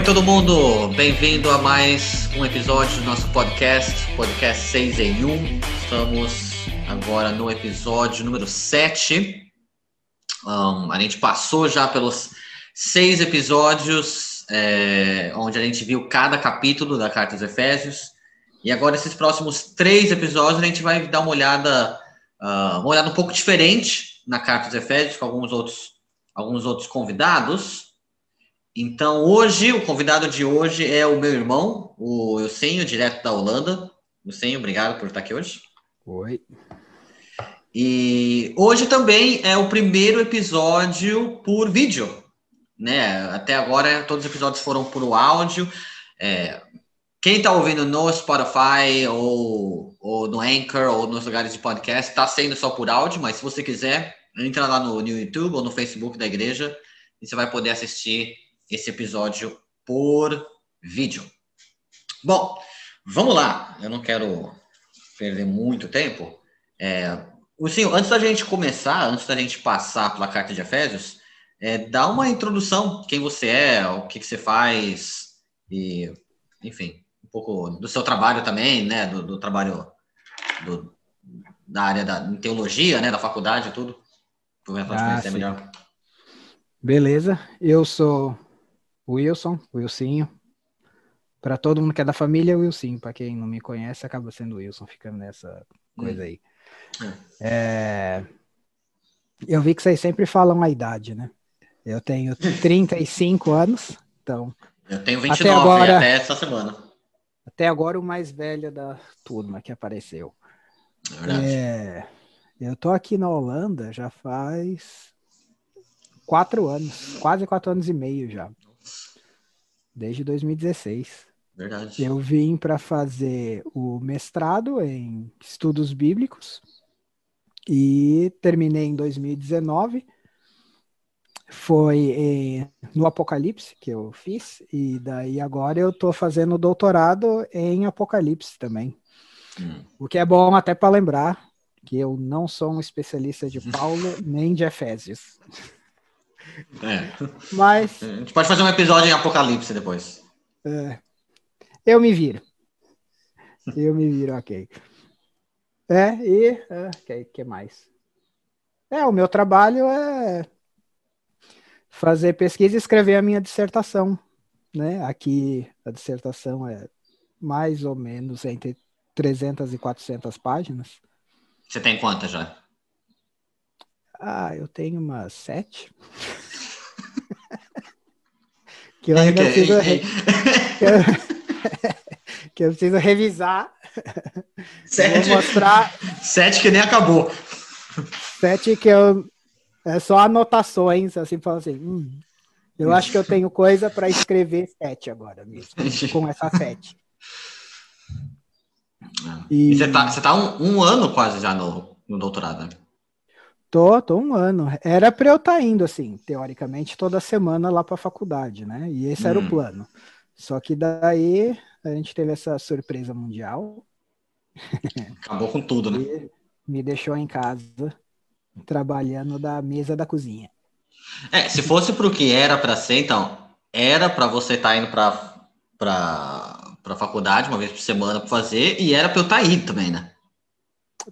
Oi, todo mundo! Bem-vindo a mais um episódio do nosso podcast, podcast 6 em 1. Estamos agora no episódio número 7. Um, a gente passou já pelos seis episódios, é, onde a gente viu cada capítulo da Carta aos Efésios. E agora, esses próximos três episódios, a gente vai dar uma olhada, uh, uma olhada um pouco diferente na Carta aos Efésios, com alguns outros, alguns outros convidados. Então, hoje, o convidado de hoje é o meu irmão, o Eusenio, direto da Holanda. Eusenio, obrigado por estar aqui hoje. Oi. E hoje também é o primeiro episódio por vídeo, né? Até agora todos os episódios foram por áudio. É, quem está ouvindo no Spotify ou, ou no Anchor ou nos lugares de podcast está sendo só por áudio, mas se você quiser, entra lá no, no YouTube ou no Facebook da igreja e você vai poder assistir esse episódio por vídeo. Bom, vamos lá. Eu não quero perder muito tempo. É, senhor, antes da gente começar, antes da gente passar pela carta de Efésios, é, dá uma introdução, quem você é, o que, que você faz, e, enfim, um pouco do seu trabalho também, né, do, do trabalho do, da área da teologia, né, da faculdade e tudo, para ah, melhor. Beleza, eu sou Wilson, Wilsinho. Para todo mundo que é da família, Wilson. Para quem não me conhece, acaba sendo Wilson, ficando nessa coisa hum. aí. É. Eu vi que vocês sempre falam a idade, né? Eu tenho 35 anos, então. Eu tenho 29 até, agora, até essa semana. Até agora o mais velho da turma que apareceu. É, é eu tô aqui na Holanda já faz quatro anos, quase quatro anos e meio já. Desde 2016. Verdade. Eu vim para fazer o mestrado em estudos bíblicos e terminei em 2019. Foi no Apocalipse que eu fiz, e daí agora eu estou fazendo doutorado em Apocalipse também. Hum. O que é bom até para lembrar que eu não sou um especialista de Paulo nem de Efésios. É. Mas. A gente pode fazer um episódio em Apocalipse depois. É. Eu me viro. Eu me viro, ok. É, e. É, que, que mais? É, o meu trabalho é fazer pesquisa e escrever a minha dissertação. Né? Aqui a dissertação é mais ou menos entre 300 e 400 páginas. Você tem quantas já? Ah, eu tenho umas sete. que eu ainda preciso, re... que, eu... que eu preciso revisar. Sete, Vou mostrar. Sete que nem acabou. Sete que eu. É só anotações, assim, falando assim. Hum, eu acho que eu tenho coisa para escrever sete agora mesmo, com essa sete. E, e você tá, você tá um, um, ano quase já no, no doutorado, né? Tô, tô um ano. Era para eu estar tá indo, assim, teoricamente, toda semana lá para a faculdade, né? E esse hum. era o hum. plano. Só que daí a gente teve essa surpresa mundial. Acabou com tudo, né? me deixou em casa, trabalhando da mesa da cozinha. É, se fosse para o que era para ser, então, era para você estar tá indo para para faculdade uma vez por semana para fazer e era para eu estar tá aí também, né?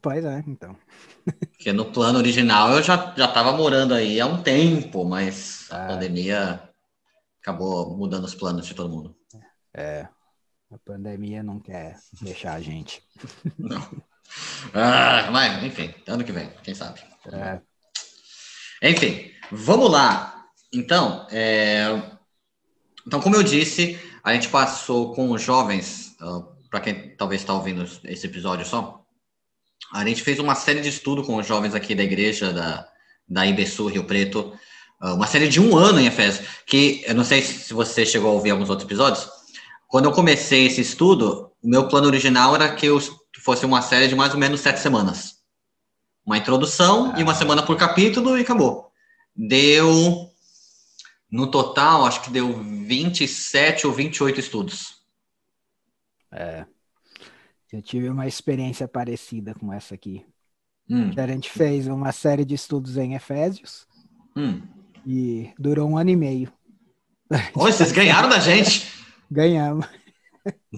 Pois é, então. Porque no plano original eu já, já tava morando aí há um tempo, mas a é. pandemia acabou mudando os planos de todo mundo. É, a pandemia não quer deixar a gente. Não. Ah, mas, enfim, ano que vem, quem sabe. É. Enfim, vamos lá. Então, é... então, como eu disse, a gente passou com os jovens, uh, para quem talvez está ouvindo esse episódio só, a gente fez uma série de estudo com os jovens aqui da igreja da, da IBSU Rio Preto, ah, uma série de um ano em Efésio, que eu não sei se você chegou a ouvir alguns outros episódios. Quando eu comecei esse estudo, o meu plano original era que eu fosse uma série de mais ou menos sete semanas. Uma introdução ah. e uma semana por capítulo e acabou. Deu, no total, acho que deu 27 ou 28 estudos. É. Eu tive uma experiência parecida com essa aqui. Hum. A gente fez uma série de estudos em Efésios hum. e durou um ano e meio. Oi, vocês ganharam da gente. Ganhamos.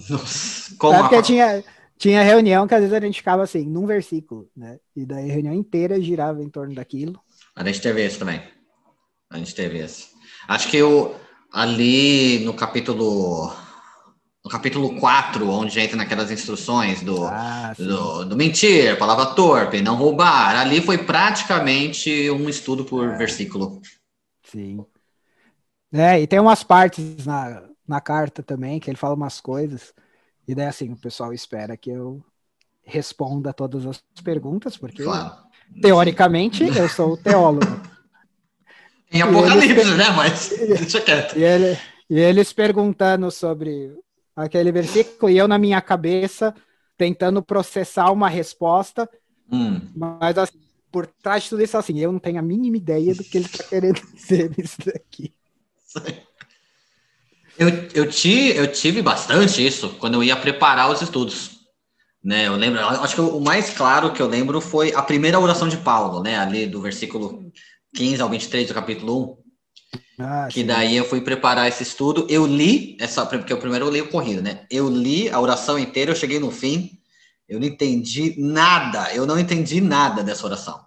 Nossa, como Sabe a... tinha, tinha reunião que às vezes a gente ficava assim, num versículo, né? E daí a reunião inteira girava em torno daquilo. A gente teve esse também. A gente teve esse. Acho que eu, ali no capítulo no capítulo 4, onde entra naquelas instruções do, ah, do, do, mentir, palavra torpe, não roubar, ali foi praticamente um estudo por é. versículo. Sim. É, e tem umas partes na, na carta também que ele fala umas coisas, e daí assim, o pessoal espera que eu responda todas as perguntas, porque claro. teoricamente eu sou teólogo. Em Apocalipse, eles, né? Mas deixa quieto. E, ele, e eles perguntando sobre aquele versículo, e eu na minha cabeça tentando processar uma resposta, hum. mas assim, por trás de tudo isso, assim, eu não tenho a mínima ideia do que ele está querendo dizer nisso daqui. Eu, eu, ti, eu tive bastante isso quando eu ia preparar os estudos. Né, eu lembro, acho que o mais claro que eu lembro foi a primeira oração de Paulo, né, ali do versículo 15 ao 23 do capítulo 1. Ah, que daí eu fui preparar esse estudo. Eu li, essa, porque o primeiro eu li o corrido, né? Eu li a oração inteira, eu cheguei no fim, eu não entendi nada, eu não entendi nada dessa oração.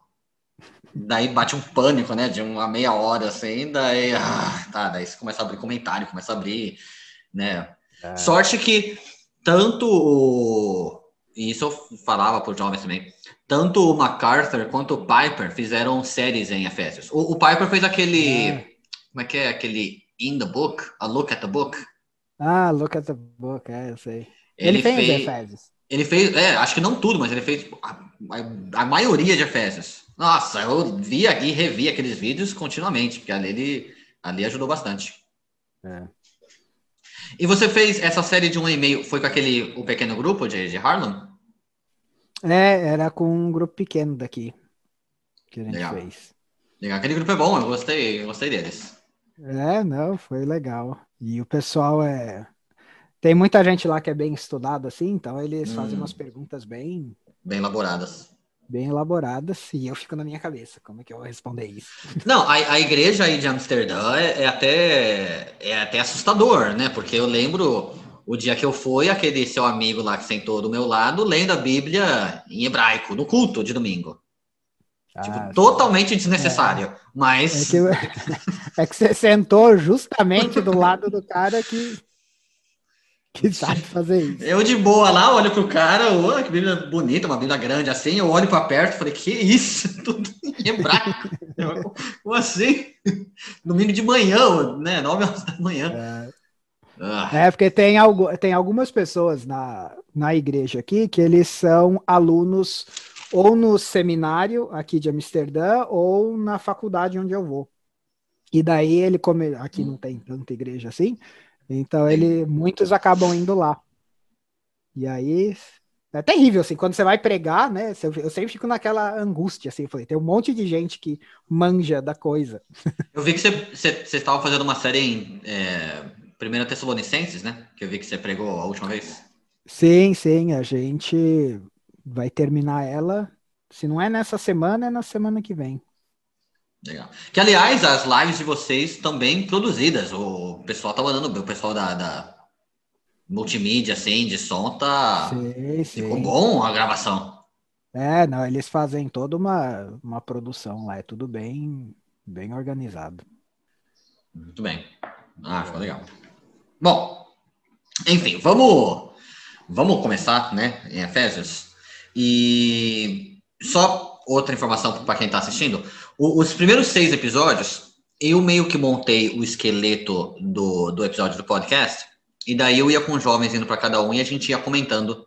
Daí bate um pânico, né? De uma meia hora assim, daí, ah, tá, daí você começa a abrir comentário, começa a abrir, né? É. Sorte que tanto o. E isso eu falava por jovens também. Tanto o MacArthur quanto o Piper fizeram séries em Efésios. O, o Piper fez aquele. É como é que é aquele In the Book? A Look at the Book? Ah, Look at the Book, é, eu sei. Ele, ele fez, fez Efésios. Ele fez, é, acho que não tudo, mas ele fez a, a, a maioria de Efésios. Nossa, eu vi e revi aqueles vídeos continuamente, porque ali ele ali ajudou bastante. É. E você fez essa série de um e-mail, foi com aquele o pequeno grupo de, de Harlem? É, era com um grupo pequeno daqui que a gente Legal. fez. Legal, aquele grupo é bom, eu gostei, eu gostei deles. É, não, foi legal. E o pessoal é. Tem muita gente lá que é bem estudado assim, então eles hum. fazem umas perguntas bem. Bem elaboradas. Bem elaboradas, e eu fico na minha cabeça, como é que eu vou responder isso? Não, a, a igreja aí de Amsterdã é, é, até, é até assustador, né? Porque eu lembro o dia que eu fui, aquele seu amigo lá que sentou do meu lado, lendo a Bíblia em hebraico, no culto de domingo. Tipo, ah, totalmente desnecessário. É. Mas. É que, é que, você sentou justamente do lado do cara que. Que sabe fazer isso. Eu de boa lá, olho pro cara, oh, que bíblia bonita, uma bíblia grande assim, eu olho para perto e falei, que isso? Tudo em hebraico. Como assim? Domingo de manhã, né? Nove horas da manhã. É, ah. é porque tem, algo, tem algumas pessoas na, na igreja aqui que eles são alunos ou no seminário aqui de Amsterdã ou na faculdade onde eu vou. E daí ele come... aqui não tem tanta igreja assim, então ele muitos acabam indo lá. E aí é terrível assim, quando você vai pregar, né? Eu sempre fico naquela angústia assim, falei, tem um monte de gente que manja da coisa. Eu vi que você estava fazendo uma série em é, Primeira Tessalonicenses, né? Que eu vi que você pregou a última vez. Sim, sim, a gente vai terminar ela. Se não é nessa semana, é na semana que vem. Legal. Que, aliás, as lives de vocês também produzidas. O pessoal tá mandando, o pessoal da, da multimídia, assim, de som, tá. Sim, sim. Ficou bom a gravação. É, não, eles fazem toda uma, uma produção lá, é tudo bem, bem organizado. Muito bem. Ah, ficou legal. Bom, enfim, vamos, vamos começar, né, em Efésios. E só outra informação para quem está assistindo: o, os primeiros seis episódios, eu meio que montei o esqueleto do, do episódio do podcast, e daí eu ia com jovens indo para cada um e a gente ia comentando.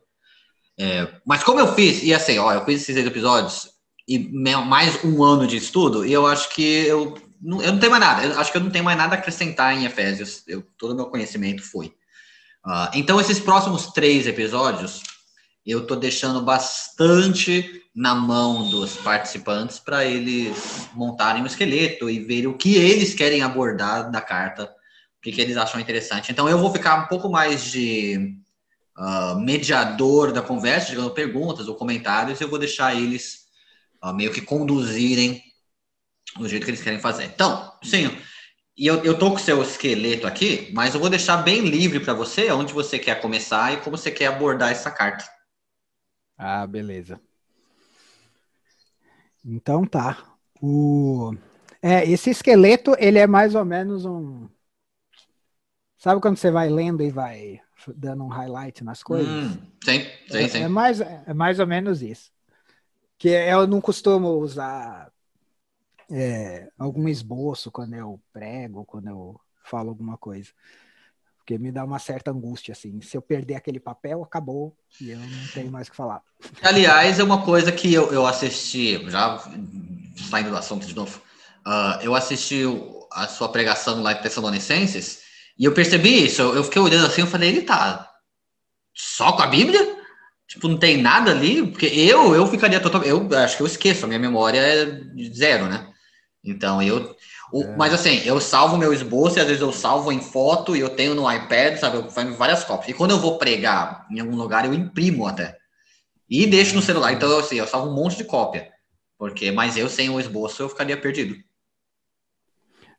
É, mas como eu fiz, e assim, ó, eu fiz esses seis episódios e mais um ano de estudo, e eu acho que eu não, eu não tenho mais nada, eu acho que eu não tenho mais nada a acrescentar em Efésios, eu, todo o meu conhecimento foi. Uh, então, esses próximos três episódios, eu estou deixando bastante na mão dos participantes para eles montarem o esqueleto e verem o que eles querem abordar da carta, o que, que eles acham interessante. Então, eu vou ficar um pouco mais de uh, mediador da conversa, chegando perguntas ou comentários, e eu vou deixar eles uh, meio que conduzirem do jeito que eles querem fazer. Então, sim, E eu, eu tô com o seu esqueleto aqui, mas eu vou deixar bem livre para você onde você quer começar e como você quer abordar essa carta. Ah, beleza. Então tá. O... É, esse esqueleto, ele é mais ou menos um. Sabe quando você vai lendo e vai dando um highlight nas coisas? Hum, sim, sim, é, sim. É mais, é mais ou menos isso. Que eu não costumo usar é, algum esboço quando eu prego, quando eu falo alguma coisa. Porque me dá uma certa angústia, assim. Se eu perder aquele papel, acabou e eu não tenho mais o que falar. Aliás, é uma coisa que eu, eu assisti, já saindo do assunto de novo, uh, eu assisti a sua pregação lá em Tessalonicenses e eu percebi isso. Eu, fiquei olhando assim, eu falei, ele tá só com a Bíblia? Tipo, não tem nada ali? Porque eu, eu ficaria totalmente. Eu acho que eu esqueço, a minha memória é zero, né? Então, eu. O, é. Mas assim, eu salvo meu esboço e às vezes eu salvo em foto e eu tenho no iPad, sabe? Eu faço várias cópias. E quando eu vou pregar em algum lugar, eu imprimo até. E deixo no celular. Então, assim, eu salvo um monte de cópia. Porque, mas eu sem o esboço eu ficaria perdido.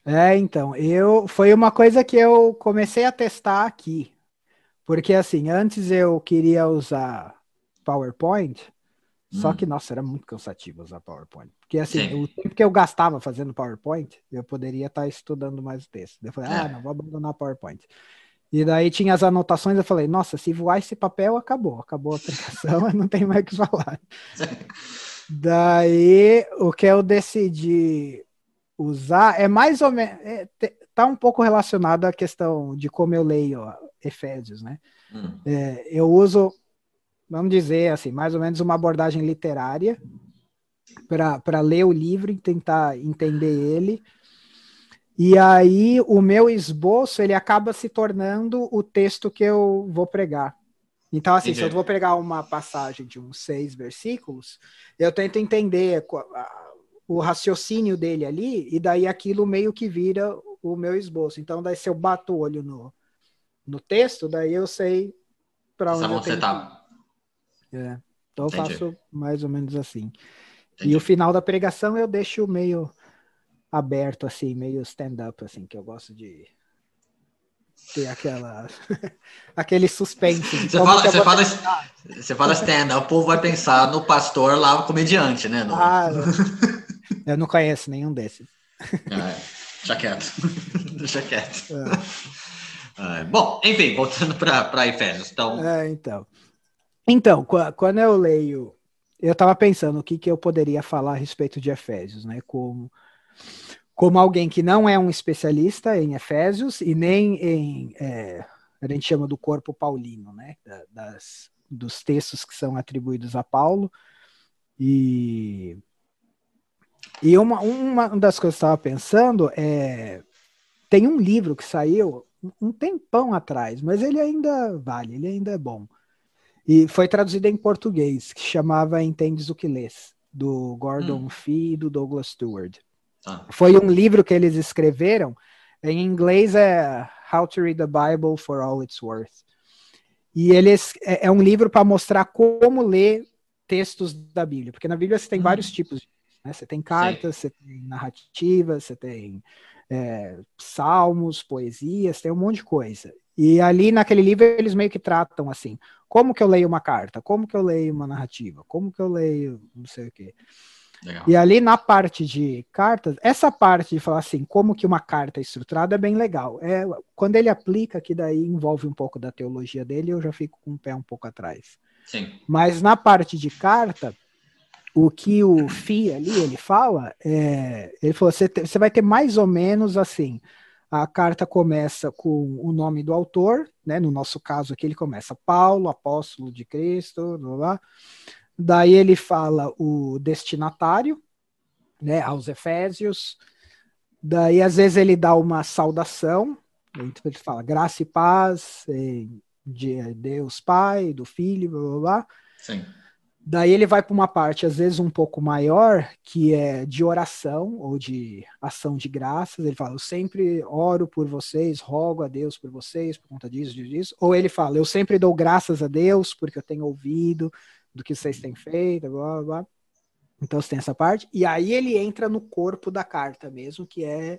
É, então, eu foi uma coisa que eu comecei a testar aqui. Porque assim, antes eu queria usar PowerPoint, hum. só que nossa, era muito cansativo usar PowerPoint. Porque assim, Sim. o tempo que eu gastava fazendo PowerPoint, eu poderia estar estudando mais o texto. Eu falei, ah, é. ah, não, vou abandonar PowerPoint. E daí tinha as anotações, eu falei, nossa, se voar esse papel, acabou. Acabou a aplicação, não tem mais o que falar. daí, o que eu decidi usar é mais ou menos... É, tá um pouco relacionado à questão de como eu leio ó, Efésios, né? Hum. É, eu uso, vamos dizer assim, mais ou menos uma abordagem literária para ler o livro e tentar entender ele. E aí o meu esboço ele acaba se tornando o texto que eu vou pregar. Então, assim, Entendi. se eu vou pregar uma passagem de uns seis versículos, eu tento entender o raciocínio dele ali, e daí aquilo meio que vira o meu esboço. Então, daí se eu bato o olho no, no texto, daí eu sei para onde você tá. É. Então Entendi. eu faço mais ou menos assim. Entendi. E o final da pregação eu deixo meio aberto, assim, meio stand-up, assim, que eu gosto de ter aquela aquele suspense. Você fala, você, fala, você fala stand-up, o povo vai pensar no pastor lá, o comediante, né? No... Ah, eu não conheço nenhum desses. Ah, é. Deixa quieto. Deixa quieto. É. bom, enfim, voltando para Efésios. Então... É, então. Então, quando eu leio eu estava pensando o que, que eu poderia falar a respeito de Efésios, né? Como, como alguém que não é um especialista em Efésios e nem em. É, a gente chama do corpo paulino, né? Das, dos textos que são atribuídos a Paulo. E, e uma, uma das coisas que eu estava pensando é. Tem um livro que saiu um tempão atrás, mas ele ainda vale, ele ainda é bom e foi traduzido em português, que chamava Entendes o que Lês, do Gordon hum. Fee e do Douglas Stewart. Ah. Foi um livro que eles escreveram, em inglês é How to Read the Bible for All It's Worth. E eles é, é um livro para mostrar como ler textos da Bíblia, porque na Bíblia você tem hum. vários tipos. Né? Você tem cartas, Sim. você tem narrativas, você tem é, salmos, poesias, tem um monte de coisa. E ali naquele livro eles meio que tratam assim, como que eu leio uma carta, como que eu leio uma narrativa, como que eu leio não sei o quê. Legal. E ali na parte de cartas, essa parte de falar assim, como que uma carta é estruturada é bem legal. É, quando ele aplica, que daí envolve um pouco da teologia dele, eu já fico com o pé um pouco atrás. Sim. Mas na parte de carta, o que o FI ali, ele fala, é, ele falou, você, você vai ter mais ou menos assim, a carta começa com o nome do autor, né? No nosso caso aqui ele começa Paulo, apóstolo de Cristo, blá, blá. daí ele fala o destinatário, né? Aos Efésios. Daí às vezes ele dá uma saudação, então ele fala graça e paz de Deus Pai, do Filho, blá blá blá. Sim. Daí ele vai para uma parte, às vezes, um pouco maior, que é de oração ou de ação de graças. Ele fala, eu sempre oro por vocês, rogo a Deus por vocês, por conta disso, disso. Ou ele fala, eu sempre dou graças a Deus porque eu tenho ouvido do que vocês têm feito, blá, blá, blá. Então você tem essa parte. E aí ele entra no corpo da carta mesmo, que é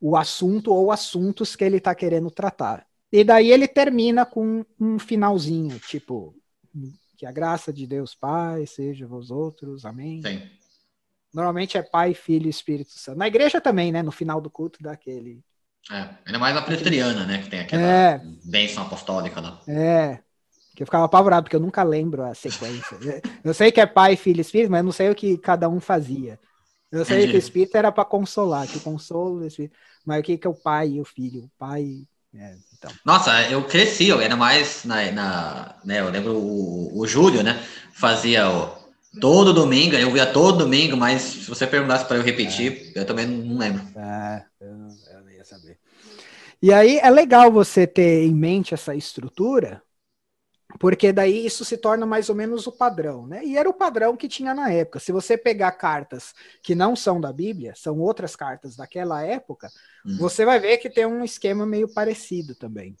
o assunto ou assuntos que ele está querendo tratar. E daí ele termina com um finalzinho, tipo, que a graça de Deus Pai seja vós outros, amém. Sim. Normalmente é Pai, Filho e Espírito Santo. Na igreja também, né? No final do culto dá aquele. É, ainda mais na presbiteriana, né? Que tem aquela é, bênção apostólica lá. É. Que eu ficava apavorado, porque eu nunca lembro a sequência. eu sei que é Pai, Filho e Espírito, mas eu não sei o que cada um fazia. Eu sei Entendi. que o Espírito era para consolar, que o consolo do Espírito. Mas o que, que é o Pai e o Filho? O Pai. É, então. Nossa, eu cresci, eu era mais na. na né, eu lembro o, o Júlio, né? Fazia o, todo domingo, eu via todo domingo, mas se você perguntasse para eu repetir, é. eu também não lembro. É, eu, eu não ia saber. E aí é legal você ter em mente essa estrutura, porque daí isso se torna mais ou menos o padrão, né? E era o padrão que tinha na época. Se você pegar cartas que não são da Bíblia, são outras cartas daquela época, hum. você vai ver que tem um esquema meio parecido também.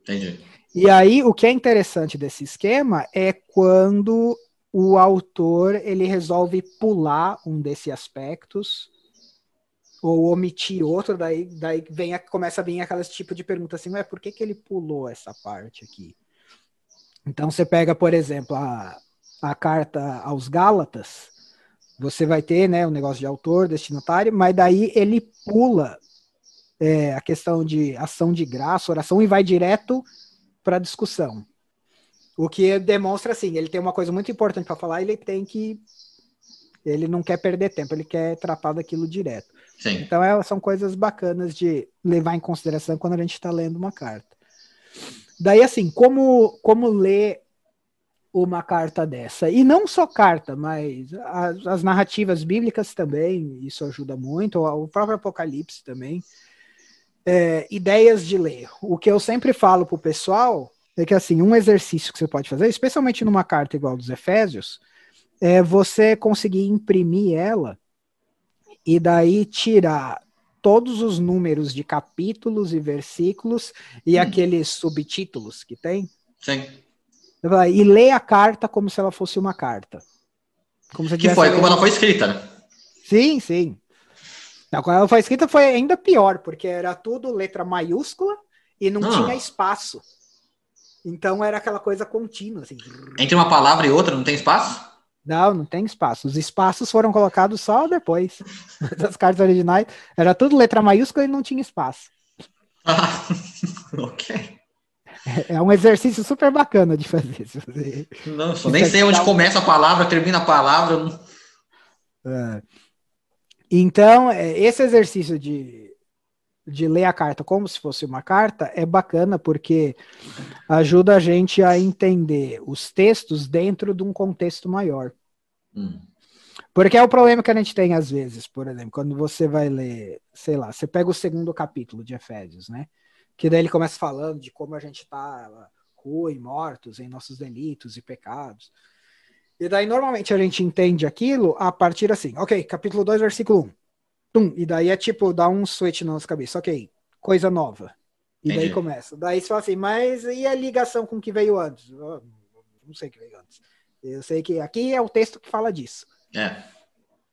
Entendi. E aí o que é interessante desse esquema é quando o autor ele resolve pular um desses aspectos ou omitir outro, daí, daí vem, começa a vir aquelas tipo de pergunta assim, mas por que, que ele pulou essa parte aqui? Então você pega, por exemplo, a, a carta aos Gálatas, você vai ter né, o negócio de autor, destinatário, mas daí ele pula é, a questão de ação de graça, oração, e vai direto para a discussão. O que demonstra assim, ele tem uma coisa muito importante para falar, ele tem que. Ele não quer perder tempo, ele quer tratar daquilo direto. Sim. Então é, são coisas bacanas de levar em consideração quando a gente está lendo uma carta. Daí, assim, como, como ler uma carta dessa? E não só carta, mas as, as narrativas bíblicas também, isso ajuda muito, o próprio Apocalipse também. É, ideias de ler. O que eu sempre falo para o pessoal é que, assim, um exercício que você pode fazer, especialmente numa carta igual dos Efésios, é você conseguir imprimir ela e daí tirar todos os números de capítulos e versículos e hum. aqueles subtítulos que tem. Sim. E ler a carta como se ela fosse uma carta. Como se que foi, como ela foi escrita, né? Sim, sim. Não, quando ela foi escrita foi ainda pior, porque era tudo letra maiúscula e não ah. tinha espaço. Então era aquela coisa contínua. Assim. Entre uma palavra e outra não tem espaço? Não, não tem espaço. Os espaços foram colocados só depois. Das cartas originais era tudo letra maiúscula e não tinha espaço. Ah, ok. É, é um exercício super bacana de fazer. Você... Não, eu nem sei onde começa a palavra, termina a palavra. É. Então, é, esse exercício de, de ler a carta como se fosse uma carta é bacana porque ajuda a gente a entender os textos dentro de um contexto maior. Hum. Porque é o problema que a gente tem às vezes, por exemplo, quando você vai ler, sei lá, você pega o segundo capítulo de Efésios, né? Que daí ele começa falando de como a gente está ruim, mortos em nossos delitos e pecados. E daí normalmente a gente entende aquilo a partir assim, ok, capítulo 2, versículo 1. Tum, e daí é tipo, dá um switch na nossa cabeça. Ok, coisa nova. E Entendi. daí começa. Daí você fala assim, mas e a ligação com o que veio antes? Eu não sei o que veio antes. Eu sei que aqui é o texto que fala disso. É.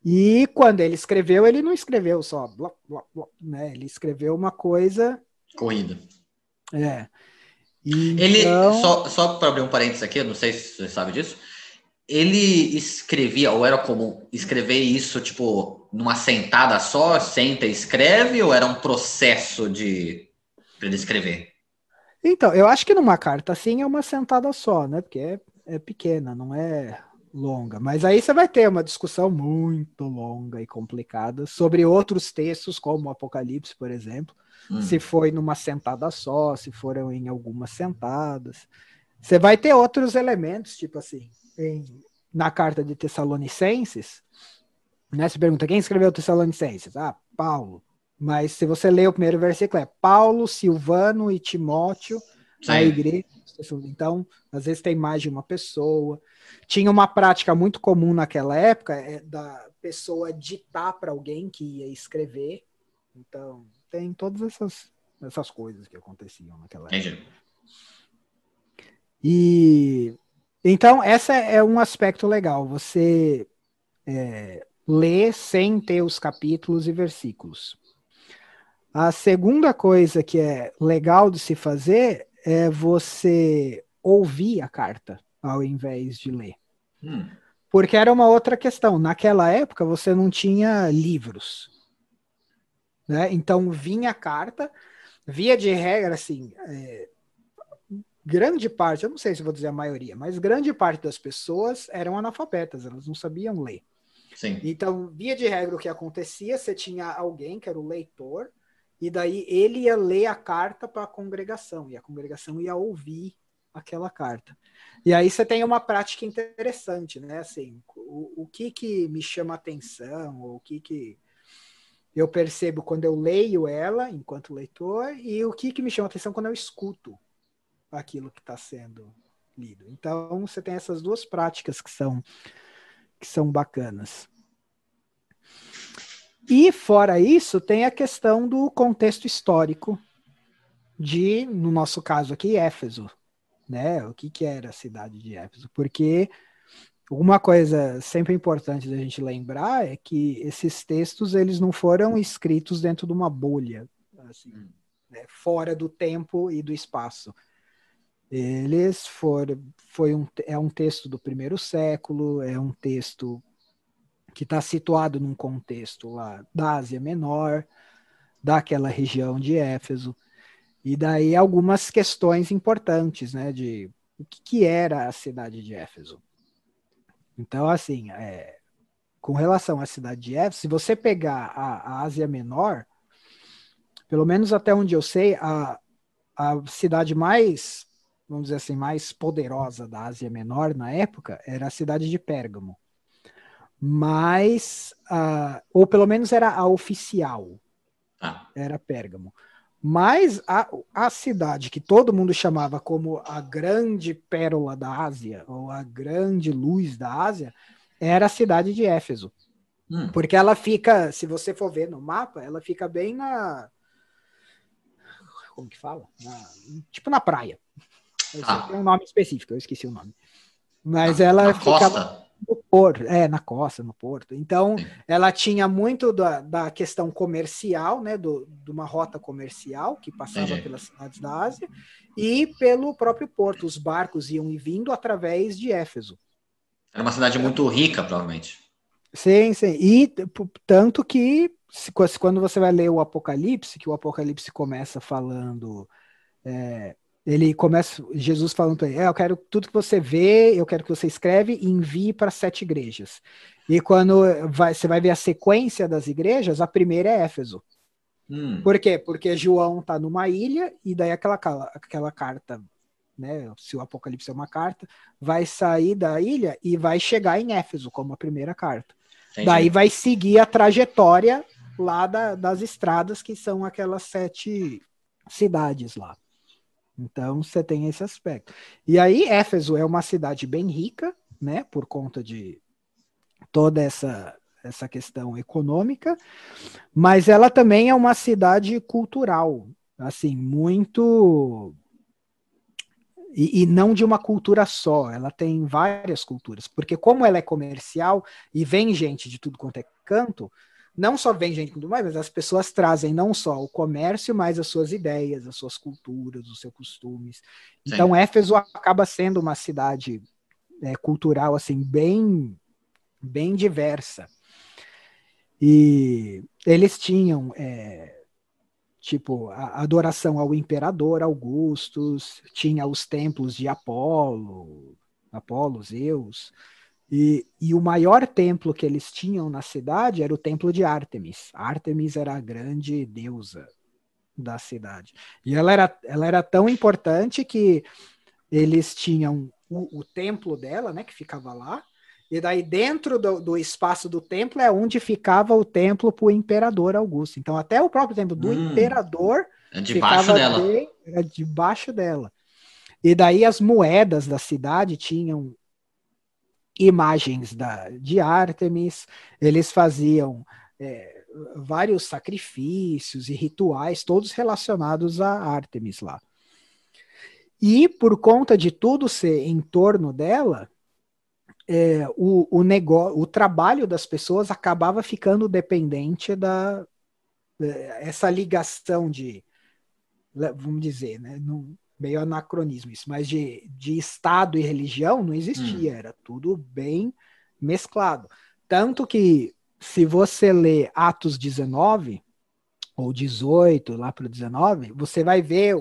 E quando ele escreveu, ele não escreveu só, blá, blá, blá, né? Ele escreveu uma coisa. Corrida. É. Então... Ele, só, só para abrir um parênteses aqui, eu não sei se você sabe disso, ele escrevia, ou era comum escrever isso, tipo, numa sentada só, senta e escreve, ou era um processo de para ele escrever? Então, eu acho que numa carta assim é uma sentada só, né? Porque é, é pequena, não é longa. Mas aí você vai ter uma discussão muito longa e complicada sobre outros textos, como o Apocalipse, por exemplo. Hum. Se foi numa sentada só, se foram em algumas sentadas. Você vai ter outros elementos, tipo assim, em, na carta de Tessalonicenses, né? Se pergunta quem escreveu Tessalonicenses? Ah, Paulo. Mas se você ler o primeiro versículo, é Paulo, Silvano e Timóteo, Sim. a igreja. Então, às vezes tem mais de uma pessoa. Tinha uma prática muito comum naquela época é da pessoa ditar para alguém que ia escrever. Então, tem todas essas, essas coisas que aconteciam naquela época. Entendi. E então, essa é um aspecto legal, você é, ler sem ter os capítulos e versículos. A segunda coisa que é legal de se fazer é você ouvir a carta ao invés de ler. Hum. Porque era uma outra questão. Naquela época você não tinha livros. Né? Então vinha a carta, via de regra, assim, é, grande parte, eu não sei se vou dizer a maioria, mas grande parte das pessoas eram analfabetas, elas não sabiam ler. Sim. Então, via de regra, o que acontecia, você tinha alguém que era o leitor, e daí ele ia ler a carta para a congregação, e a congregação ia ouvir aquela carta. E aí você tem uma prática interessante, né? Assim, o, o que que me chama atenção, ou o que que eu percebo quando eu leio ela enquanto leitor, e o que que me chama atenção quando eu escuto aquilo que está sendo lido. Então você tem essas duas práticas que são que são bacanas. E fora isso, tem a questão do contexto histórico de, no nosso caso aqui, Éfeso, né? O que que era a cidade de Éfeso? Porque uma coisa sempre importante da gente lembrar é que esses textos eles não foram escritos dentro de uma bolha, assim, hum. né? fora do tempo e do espaço. Eles foram, foi um, é um texto do primeiro século, é um texto que está situado num contexto lá da Ásia Menor, daquela região de Éfeso, e daí algumas questões importantes, né, de o que, que era a cidade de Éfeso. Então, assim, é, com relação à cidade de Éfeso, se você pegar a, a Ásia Menor, pelo menos até onde eu sei, a, a cidade mais vamos dizer assim, mais poderosa da Ásia Menor na época era a cidade de Pérgamo. Mas, uh, ou pelo menos era a oficial, ah. era Pérgamo. Mas a, a cidade que todo mundo chamava como a grande pérola da Ásia, ou a grande luz da Ásia, era a cidade de Éfeso. Hum. Porque ela fica, se você for ver no mapa, ela fica bem na. Como que fala? Na, tipo na praia. Ah. Tem um nome específico, eu esqueci o nome. Mas ela na ficava no porto, é, na costa, no porto. Então, Sim. ela tinha muito da, da questão comercial, né, do, de uma rota comercial que passava pelas cidades da Ásia e pelo próprio porto. Os barcos iam e vindo através de Éfeso. Era uma cidade muito rica, provavelmente. Sim, sim. E tanto que quando você vai ler o Apocalipse, que o Apocalipse começa falando é, ele começa, Jesus falando para ele, é, eu quero tudo que você vê, eu quero que você escreve e envie para sete igrejas. E quando vai, você vai ver a sequência das igrejas, a primeira é Éfeso. Hum. Por quê? Porque João está numa ilha e daí aquela, aquela carta, né, se o Apocalipse é uma carta, vai sair da ilha e vai chegar em Éfeso como a primeira carta. Entendi. Daí vai seguir a trajetória lá da, das estradas que são aquelas sete cidades lá. Então você tem esse aspecto. E aí Éfeso é uma cidade bem rica, né, por conta de toda essa essa questão econômica, mas ela também é uma cidade cultural, assim, muito e, e, não de uma cultura só, ela tem várias culturas, porque como ela é comercial e vem gente de tudo quanto é canto, não só vem gente com tudo mais, mas as pessoas trazem não só o comércio, mas as suas ideias, as suas culturas, os seus costumes. Então, Sim. Éfeso acaba sendo uma cidade é, cultural assim bem, bem diversa. E eles tinham é, tipo a adoração ao imperador Augustus, tinha os templos de Apolo, Apolo, Zeus. E, e, o maior templo que eles tinham na cidade era o templo de Ártemis. Ártemis era a grande deusa da cidade. E ela era, ela era tão importante que eles tinham o, o templo dela, né, que ficava lá, e daí dentro do, do espaço do templo é onde ficava o templo para o imperador Augusto. Então até o próprio templo do hum, imperador é debaixo dela. De, era debaixo dela. E daí as moedas da cidade tinham imagens da, de Ártemis, eles faziam é, vários sacrifícios e rituais, todos relacionados a Ártemis lá. E por conta de tudo ser em torno dela, é, o, o, negócio, o trabalho das pessoas acabava ficando dependente da, é, essa ligação de, vamos dizer, né, meio anacronismo isso, mas de, de Estado e religião não existia, hum. era tudo bem mesclado. Tanto que, se você lê Atos 19, ou 18, lá para o 19, você vai ver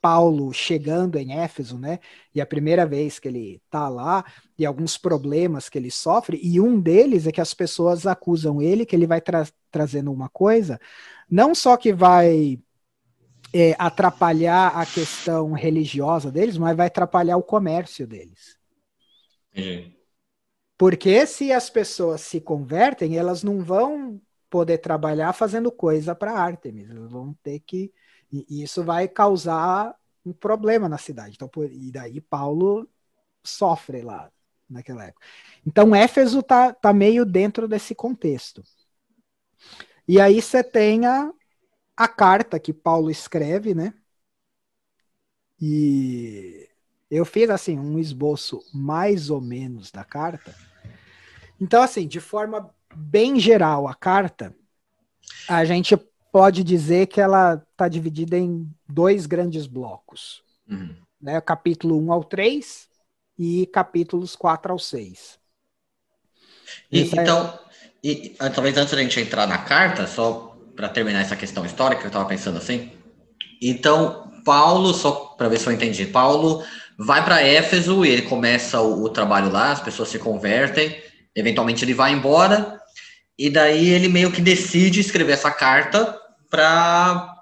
Paulo chegando em Éfeso, né? E a primeira vez que ele tá lá, e alguns problemas que ele sofre, e um deles é que as pessoas acusam ele que ele vai tra trazendo uma coisa, não só que vai é, atrapalhar a questão religiosa deles, mas vai atrapalhar o comércio deles. Uhum. Porque se as pessoas se convertem, elas não vão poder trabalhar fazendo coisa para Artemis, elas vão ter que. E isso vai causar um problema na cidade. Então, por, e daí Paulo sofre lá naquela época. Então, Éfeso tá, tá meio dentro desse contexto. E aí você tem a, a carta que Paulo escreve, né? E eu fiz assim um esboço mais ou menos da carta. Então, assim, de forma bem geral, a carta, a gente pode dizer que ela está dividida em dois grandes blocos. Uhum. Né? Capítulo 1 ao 3 e capítulos 4 ao 6. E, é então, é... e, talvez antes da gente entrar na carta, só para terminar essa questão histórica, eu estava pensando assim. Então, Paulo, só para ver se eu entendi, Paulo vai para Éfeso e ele começa o, o, trabalho lá, as pessoas se convertem, eventualmente ele vai embora, e daí ele meio que decide escrever essa carta para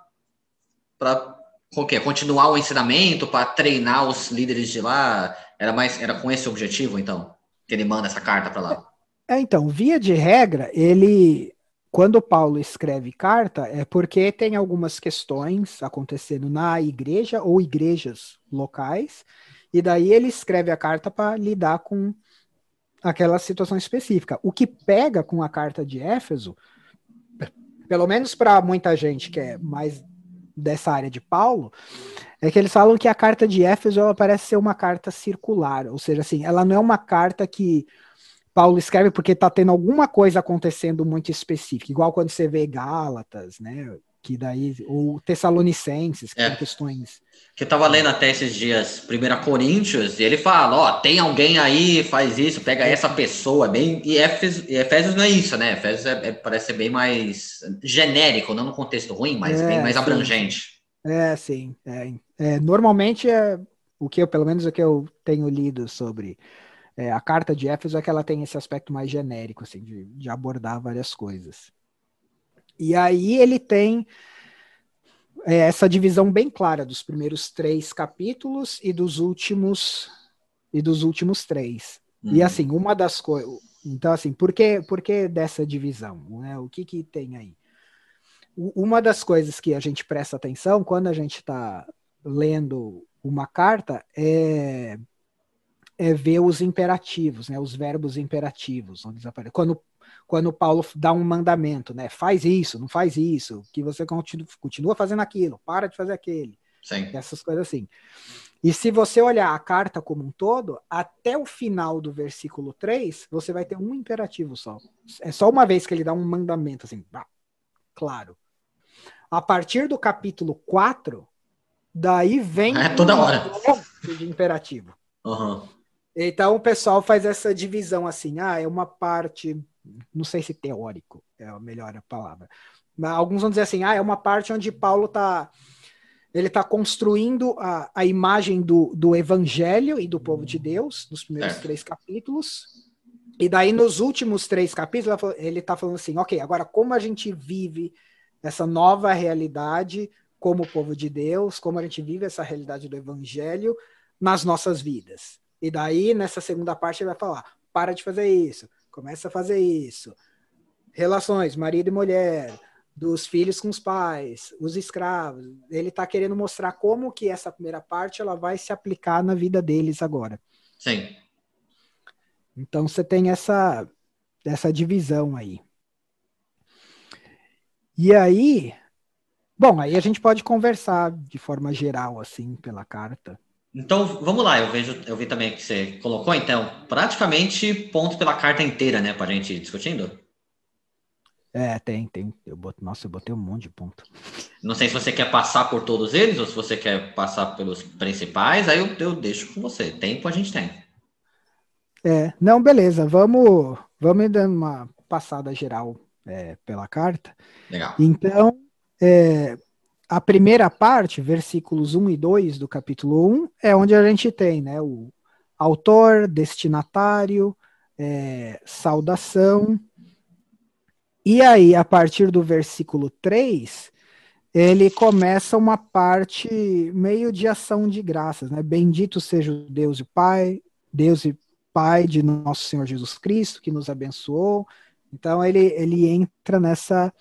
quê? continuar o ensinamento, para treinar os líderes de lá. Era mais era com esse objetivo, então, que ele manda essa carta para lá. É, então, via de regra, ele quando Paulo escreve carta, é porque tem algumas questões acontecendo na igreja ou igrejas locais, e daí ele escreve a carta para lidar com aquela situação específica. O que pega com a carta de Éfeso, pelo menos para muita gente que é mais dessa área de Paulo, é que eles falam que a carta de Éfeso ela parece ser uma carta circular, ou seja, assim, ela não é uma carta que Paulo escreve porque está tendo alguma coisa acontecendo muito específica, igual quando você vê Gálatas, né? Que daí, ou Tessalonicenses, que é. tem questões. Que eu tava lendo até esses dias 1 Coríntios, e ele fala: Ó, tem alguém aí, faz isso, pega essa pessoa, bem. E Efésios, e Efésios não é isso, né? Efésios é, é, parece ser bem mais genérico, não no contexto ruim, mas é, bem mais sim. abrangente. É, sim. É, é, normalmente é o que eu, pelo menos o que eu tenho lido sobre é, a carta de Éfeso é que ela tem esse aspecto mais genérico, assim, de, de abordar várias coisas. E aí ele tem é, essa divisão bem clara dos primeiros três capítulos e dos últimos e dos últimos três. Uhum. E assim, uma das coisas. Então, assim, por que, por que dessa divisão? Né? O que, que tem aí? Uma das coisas que a gente presta atenção quando a gente está lendo uma carta é é ver os imperativos, né, os verbos imperativos, onde aparecem. Quando, quando Paulo dá um mandamento, né, faz isso, não faz isso, que você continua, continua fazendo aquilo, para de fazer aquele. Sim. Essas coisas assim. E se você olhar a carta como um todo, até o final do versículo 3, você vai ter um imperativo só. É só uma vez que ele dá um mandamento, assim, claro. A partir do capítulo 4, daí vem é, toda hora. de imperativo. Uhum. Então o pessoal faz essa divisão assim, ah, é uma parte, não sei se teórico é a melhor palavra, mas alguns vão dizer assim, ah, é uma parte onde Paulo está ele está construindo a, a imagem do, do evangelho e do povo de Deus nos primeiros é. três capítulos. E daí, nos últimos três capítulos, ele está falando assim: ok, agora como a gente vive essa nova realidade como povo de Deus, como a gente vive essa realidade do evangelho nas nossas vidas. E daí, nessa segunda parte, ele vai falar: para de fazer isso, começa a fazer isso. Relações, marido e mulher, dos filhos com os pais, os escravos. Ele está querendo mostrar como que essa primeira parte ela vai se aplicar na vida deles agora. Sim. Então você tem essa essa divisão aí. E aí, bom, aí a gente pode conversar de forma geral assim pela carta. Então, vamos lá, eu vejo, eu vi também que você colocou, então, praticamente ponto pela carta inteira, né, para a gente ir discutindo? É, tem, tem. Eu boto, nossa, eu botei um monte de ponto. Não sei se você quer passar por todos eles ou se você quer passar pelos principais, aí eu, eu deixo com você. Tempo a gente tem. É, não, beleza. Vamos, vamos dando uma passada geral é, pela carta. Legal. Então, é, a primeira parte, versículos 1 e 2 do capítulo 1, é onde a gente tem né, o autor, destinatário, é, saudação. E aí, a partir do versículo 3, ele começa uma parte meio de ação de graças, né? Bendito seja o Deus e Pai, Deus e Pai de nosso Senhor Jesus Cristo, que nos abençoou. Então ele, ele entra nessa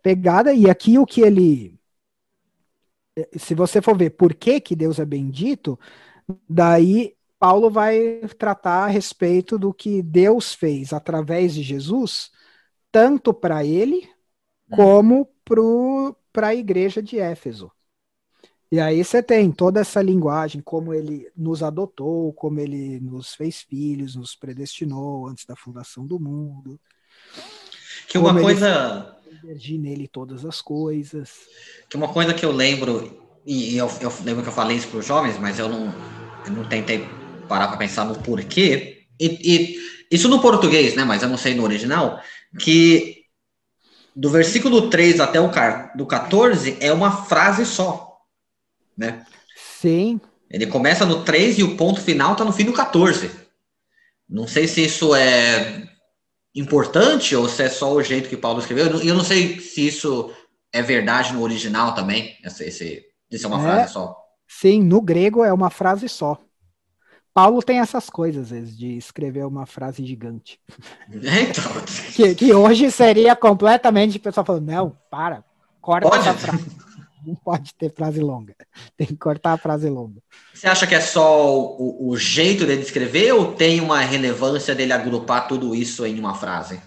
pegada, e aqui o que ele. Se você for ver por que, que Deus é bendito, daí Paulo vai tratar a respeito do que Deus fez através de Jesus, tanto para ele hum. como para a igreja de Éfeso. E aí você tem toda essa linguagem, como ele nos adotou, como ele nos fez filhos, nos predestinou antes da fundação do mundo. Que uma coisa. Emergir nele todas as coisas. Que uma coisa que eu lembro, e eu, eu lembro que eu falei isso para os jovens, mas eu não, eu não tentei parar para pensar no porquê. E, e, isso no português, né? Mas eu não sei no original, que do versículo 3 até o do 14 é uma frase só né? Sim. Ele começa no 3 e o ponto final está no fim do 14. Não sei se isso é importante ou se é só o jeito que Paulo escreveu. Eu não, eu não sei se isso é verdade no original também. Esse, esse, isso é uma é, frase só. Sim, no grego é uma frase só. Paulo tem essas coisas, às vezes, de escrever uma frase gigante. Então... que, que hoje seria completamente o pessoal falando, não, para, corta Pode? essa frase não pode ter frase longa. Tem que cortar a frase longa. Você acha que é só o, o jeito dele escrever ou tem uma relevância dele agrupar tudo isso em uma frase?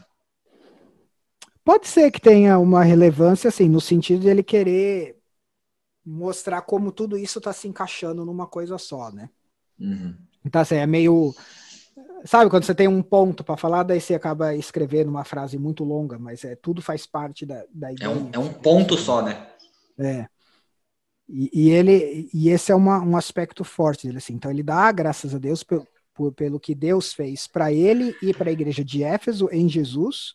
Pode ser que tenha uma relevância, assim, no sentido de ele querer mostrar como tudo isso está se encaixando numa coisa só, né? Uhum. Então, assim, é meio. Sabe quando você tem um ponto para falar, daí você acaba escrevendo uma frase muito longa, mas é tudo faz parte da, da ideia. É um, é um ponto só, né? É. E, e, ele e esse é uma, um aspecto forte dele assim. Então ele dá graças a Deus pelo, por, pelo que Deus fez para ele e para a igreja de Éfeso em Jesus.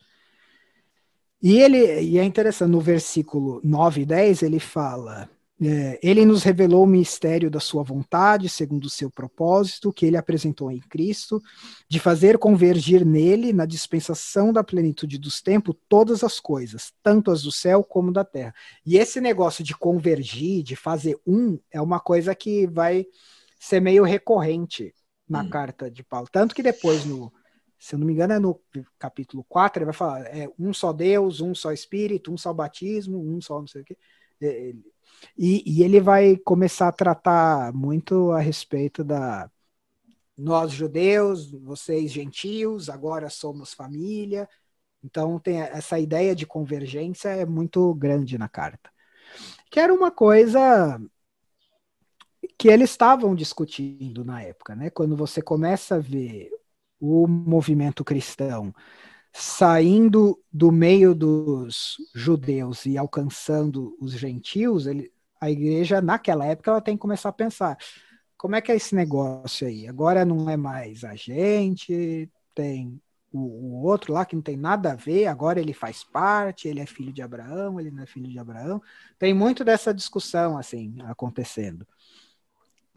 E ele e é interessante no versículo 9 e 10 ele fala: é, ele nos revelou o mistério da sua vontade, segundo o seu propósito, que ele apresentou em Cristo, de fazer convergir nele, na dispensação da plenitude dos tempos, todas as coisas, tanto as do céu como da terra. E esse negócio de convergir, de fazer um, é uma coisa que vai ser meio recorrente na hum. carta de Paulo. Tanto que depois, no, se eu não me engano, é no capítulo 4, ele vai falar: é um só Deus, um só Espírito, um só batismo, um só não sei o quê. E, e ele vai começar a tratar muito a respeito da nós judeus, vocês gentios, agora somos família. Então tem essa ideia de convergência é muito grande na carta. Que era uma coisa que eles estavam discutindo na época, né? Quando você começa a ver o movimento cristão saindo do meio dos judeus e alcançando os gentios, ele, a igreja, naquela época, ela tem que começar a pensar: como é que é esse negócio aí? Agora não é mais a gente, tem o, o outro lá que não tem nada a ver, agora ele faz parte, ele é filho de Abraão, ele não é filho de Abraão. Tem muito dessa discussão assim acontecendo.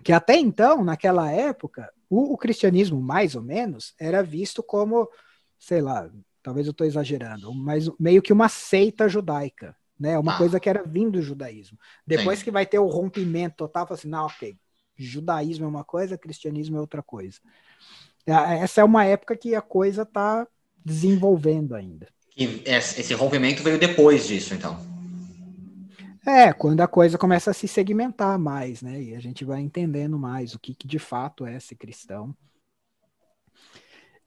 Que até então, naquela época, o, o cristianismo, mais ou menos, era visto como sei lá, talvez eu estou exagerando, mas meio que uma seita judaica, né? Uma ah. coisa que era vindo do judaísmo. Depois Sim. que vai ter o rompimento total, assim, não, ok, judaísmo é uma coisa, cristianismo é outra coisa. É, essa é uma época que a coisa está desenvolvendo ainda. E esse rompimento veio depois disso, então. É, quando a coisa começa a se segmentar mais, né? E a gente vai entendendo mais o que, que de fato é ser cristão.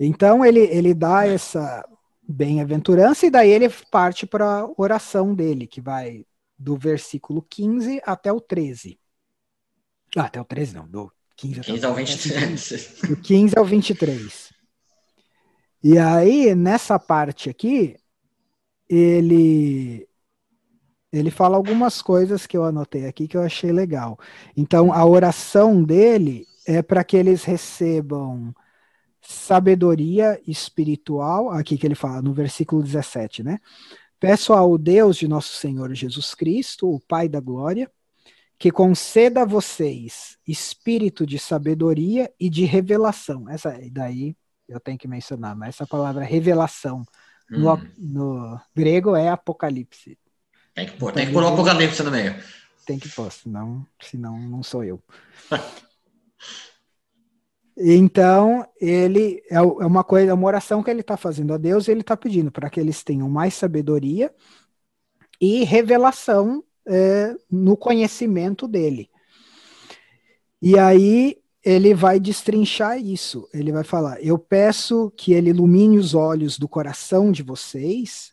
Então ele, ele dá essa bem-aventurança e daí ele parte para a oração dele, que vai do versículo 15 até o 13. Ah, até o 13 não, do 15, 15 ao 23. Do 15 ao 23. E aí, nessa parte aqui, ele ele fala algumas coisas que eu anotei aqui que eu achei legal. Então, a oração dele é para que eles recebam sabedoria espiritual, aqui que ele fala no versículo 17, né? Peço ao Deus de nosso Senhor Jesus Cristo, o Pai da glória, que conceda a vocês espírito de sabedoria e de revelação. Essa daí eu tenho que mencionar, mas essa palavra revelação hum. no, no grego é apocalipse. Tem que pôr, tem que pôr o apocalipse no meio. Tem que pôr, senão, senão não sou eu. Então, ele é, é uma coisa, é uma oração que ele está fazendo a Deus ele está pedindo para que eles tenham mais sabedoria e revelação é, no conhecimento dele. E aí ele vai destrinchar isso. Ele vai falar: Eu peço que ele ilumine os olhos do coração de vocês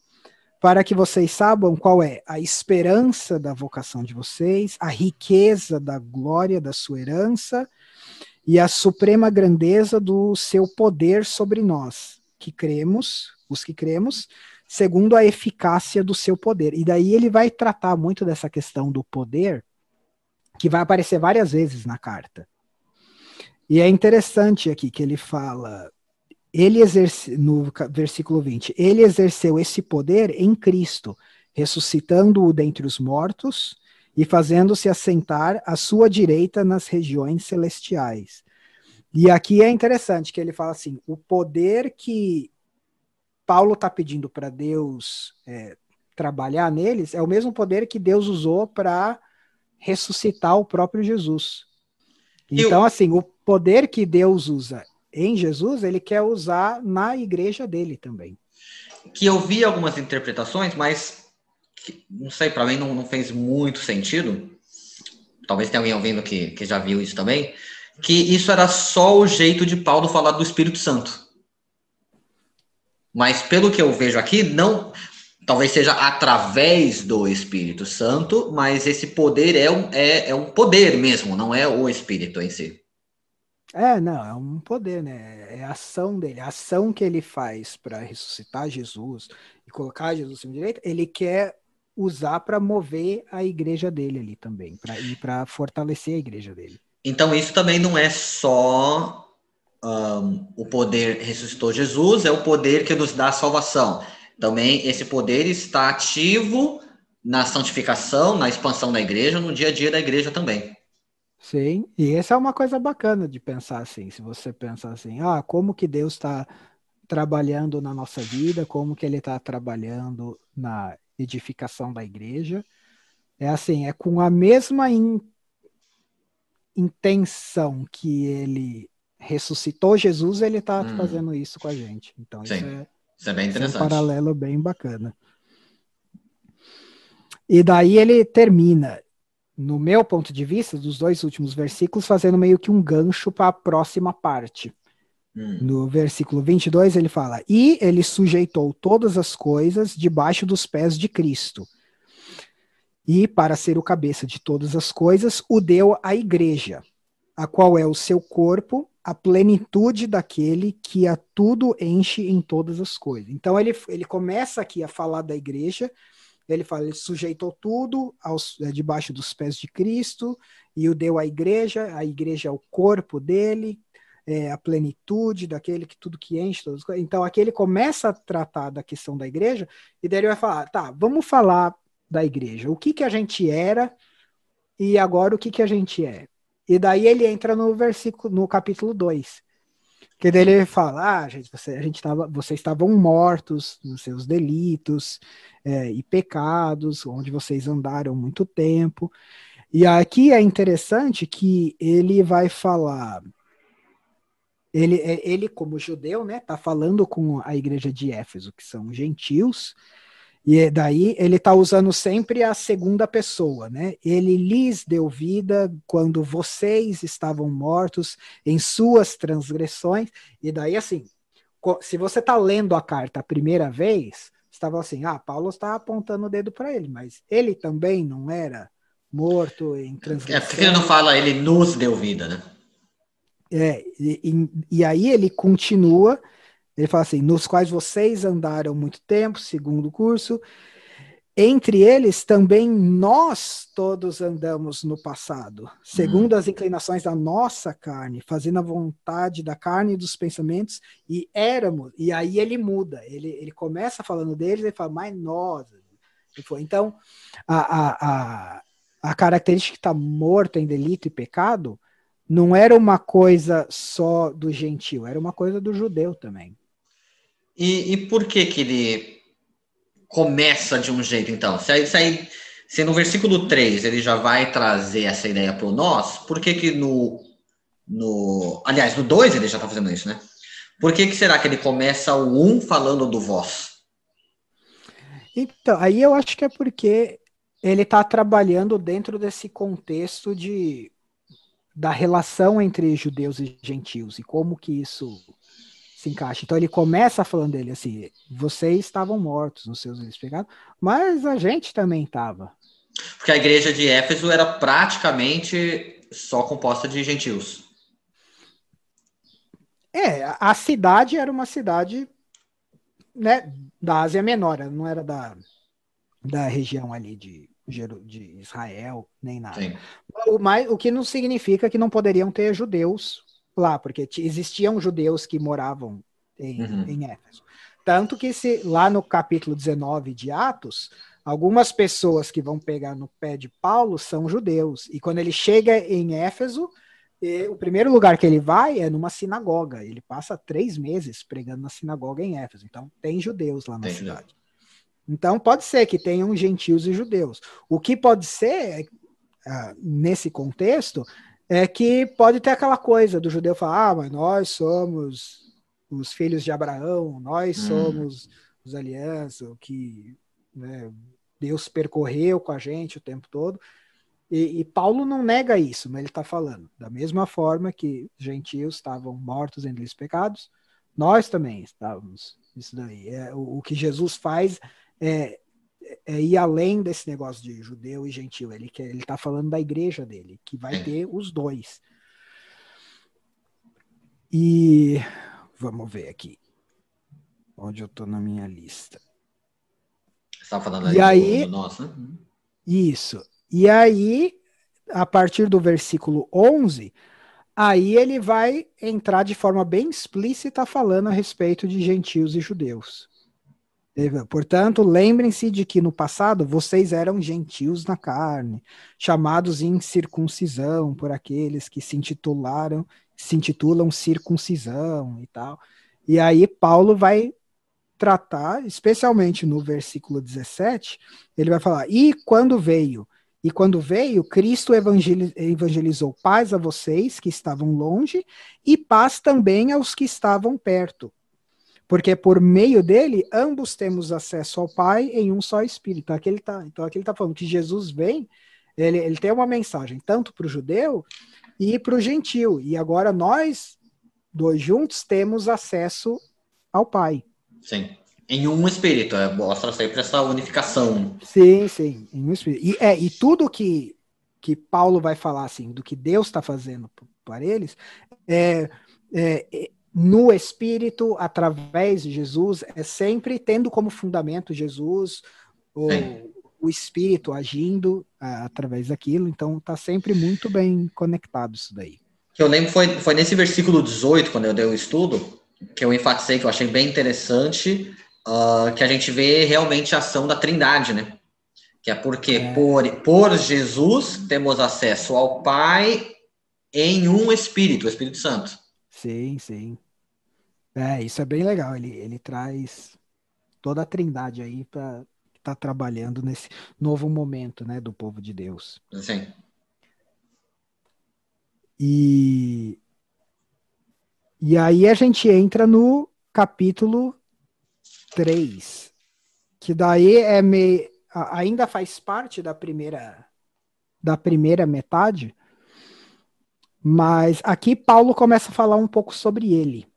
para que vocês saibam qual é a esperança da vocação de vocês, a riqueza da glória da sua herança e a suprema grandeza do seu poder sobre nós, que cremos, os que cremos, segundo a eficácia do seu poder. E daí ele vai tratar muito dessa questão do poder, que vai aparecer várias vezes na carta. E é interessante aqui que ele fala ele exerce, no versículo 20, ele exerceu esse poder em Cristo, ressuscitando-o dentre os mortos e fazendo-se assentar à sua direita nas regiões celestiais. E aqui é interessante que ele fala assim: o poder que Paulo está pedindo para Deus é, trabalhar neles é o mesmo poder que Deus usou para ressuscitar o próprio Jesus. Então, Eu... assim, o poder que Deus usa em Jesus, ele quer usar na igreja dele também. Que eu vi algumas interpretações, mas não sei, para mim não, não, fez muito sentido. Talvez tenha alguém ouvindo que, que já viu isso também. Que isso era só o jeito de Paulo falar do Espírito Santo. Mas pelo que eu vejo aqui, não. Talvez seja através do Espírito Santo, mas esse poder é um, é, é um poder mesmo, não é o Espírito em si. É, não, é um poder, né? É a ação dele, a ação que ele faz para ressuscitar Jesus e colocar Jesus em direita, ele quer usar para mover a igreja dele ali também, para ir para fortalecer a igreja dele. Então isso também não é só um, o poder ressuscitou Jesus, é o poder que nos dá a salvação. Também esse poder está ativo na santificação, na expansão da igreja, no dia a dia da igreja também. Sim, e essa é uma coisa bacana de pensar assim. Se você pensa assim, ah, como que Deus está trabalhando na nossa vida, como que Ele está trabalhando na edificação da igreja, é assim, é com a mesma in, intenção que Ele ressuscitou Jesus, Ele está hum. fazendo isso com a gente. Então Sim. isso é, isso é bem interessante. É um paralelo bem bacana. E daí ele termina no meu ponto de vista, dos dois últimos versículos, fazendo meio que um gancho para a próxima parte. Hum. No versículo 22, ele fala: E ele sujeitou todas as coisas debaixo dos pés de Cristo. E, para ser o cabeça de todas as coisas, o deu à igreja, a qual é o seu corpo, a plenitude daquele que a tudo enche em todas as coisas. Então, ele, ele começa aqui a falar da igreja ele fala, ele sujeitou tudo aos, é, debaixo dos pés de Cristo e o deu à igreja, a igreja é o corpo dele, é, a plenitude daquele que tudo que enche. Todas então aqui ele começa a tratar da questão da igreja e daí ele vai falar, tá, vamos falar da igreja, o que que a gente era e agora o que que a gente é. E daí ele entra no versículo, no capítulo 2. Que daí ele fala, ah, gente, você, a gente tava, vocês estavam mortos nos seus delitos é, e pecados, onde vocês andaram muito tempo. E aqui é interessante que ele vai falar, ele, é, ele como judeu, né, tá falando com a igreja de Éfeso, que são gentios, e daí ele está usando sempre a segunda pessoa, né? Ele lhes deu vida quando vocês estavam mortos em suas transgressões. E daí, assim, se você está lendo a carta a primeira vez, estava assim, ah, Paulo está apontando o dedo para ele, mas ele também não era morto em transgressão. É porque ele não fala, ele nos deu vida, né? É, e, e, aí ele continua Ele fala assim: nos quais vocês andaram muito tempo, segundo o curso, entre eles também nós todos andamos no passado, segundo uhum. as inclinações da nossa carne, fazendo a vontade da carne e dos pensamentos, e éramos. E aí ele muda, ele, ele começa falando deles, e fala, mas nós. Então, a, a, a, a característica que está morto em delito e pecado não era uma coisa só do gentil, era uma coisa do judeu também. E, e por que que ele começa de um jeito, então. Se, aí, se, aí, se no versículo 3 ele já vai trazer essa ideia para o nós, por que que no, no... Aliás, no 2 ele já está fazendo isso, né? Por que que será que ele começa o 1 um falando do vós? Então, aí eu acho que é porque ele está trabalhando dentro desse contexto de da relação entre judeus e gentios e como que isso se encaixa. Então ele começa falando dele assim: vocês estavam mortos nos seus delitos pecados, mas a gente também estava. Porque a igreja de Éfeso era praticamente só composta de gentios. É, a cidade era uma cidade né, da Ásia Menor, não era da, da região ali de, de Israel, nem nada. Sim. O, mas, o que não significa que não poderiam ter judeus lá, porque existiam judeus que moravam em, uhum. em Éfeso. Tanto que se lá no capítulo 19 de Atos, algumas pessoas que vão pegar no pé de Paulo são judeus. E quando ele chega em Éfeso, o primeiro lugar que ele vai é numa sinagoga. Ele passa três meses pregando na sinagoga em Éfeso. Então, tem judeus lá na tem cidade. Judeu. Então, pode ser que tenham gentios e judeus. O que pode ser, uh, nesse contexto, é que pode ter aquela coisa do judeu falar, ah, mas nós somos os filhos de Abraão, nós hum. somos os alianças, o que né, Deus percorreu com a gente o tempo todo. E, e Paulo não nega isso, mas ele está falando, da mesma forma que os gentios estavam mortos em pecados, nós também estávamos. Isso daí. É, o, o que Jesus faz é, é, ir além desse negócio de judeu e gentil. Ele ele está falando da igreja dele, que vai ter os dois. E vamos ver aqui, onde eu estou na minha lista. Você falando e aí, do, nosso, né? Isso. E aí, a partir do versículo 11, aí ele vai entrar de forma bem explícita falando a respeito de gentios e judeus. Portanto, lembrem-se de que no passado vocês eram gentios na carne, chamados em circuncisão por aqueles que se intitularam, se intitulam circuncisão e tal. E aí Paulo vai tratar, especialmente no versículo 17, ele vai falar: "E quando veio, e quando veio, Cristo evangelizou paz a vocês que estavam longe e paz também aos que estavam perto." Porque por meio dele, ambos temos acesso ao Pai em um só Espírito. Aqui ele tá, então aqui ele está falando que Jesus vem, ele, ele tem uma mensagem tanto para o judeu e para o gentil. E agora nós, dois juntos, temos acesso ao Pai. Sim. Em um espírito, é, mostra sempre essa unificação. Sim, sim, em um espírito. E, é, e tudo que, que Paulo vai falar, assim, do que Deus está fazendo para eles, é, é, no Espírito, através de Jesus, é sempre tendo como fundamento Jesus, o, o Espírito agindo a, através daquilo, então está sempre muito bem conectado isso daí. Que eu lembro foi, foi nesse versículo 18, quando eu dei o estudo, que eu enfatizei, que eu achei bem interessante, uh, que a gente vê realmente a ação da trindade, né? Que é porque é. Por, por Jesus temos acesso ao Pai em um Espírito, o Espírito Santo. Sim, sim. É, isso é bem legal. Ele, ele traz toda a trindade aí para estar tá trabalhando nesse novo momento, né, do povo de Deus. Sim. E, e aí a gente entra no capítulo 3, que daí é meio, ainda faz parte da primeira da primeira metade, mas aqui Paulo começa a falar um pouco sobre ele.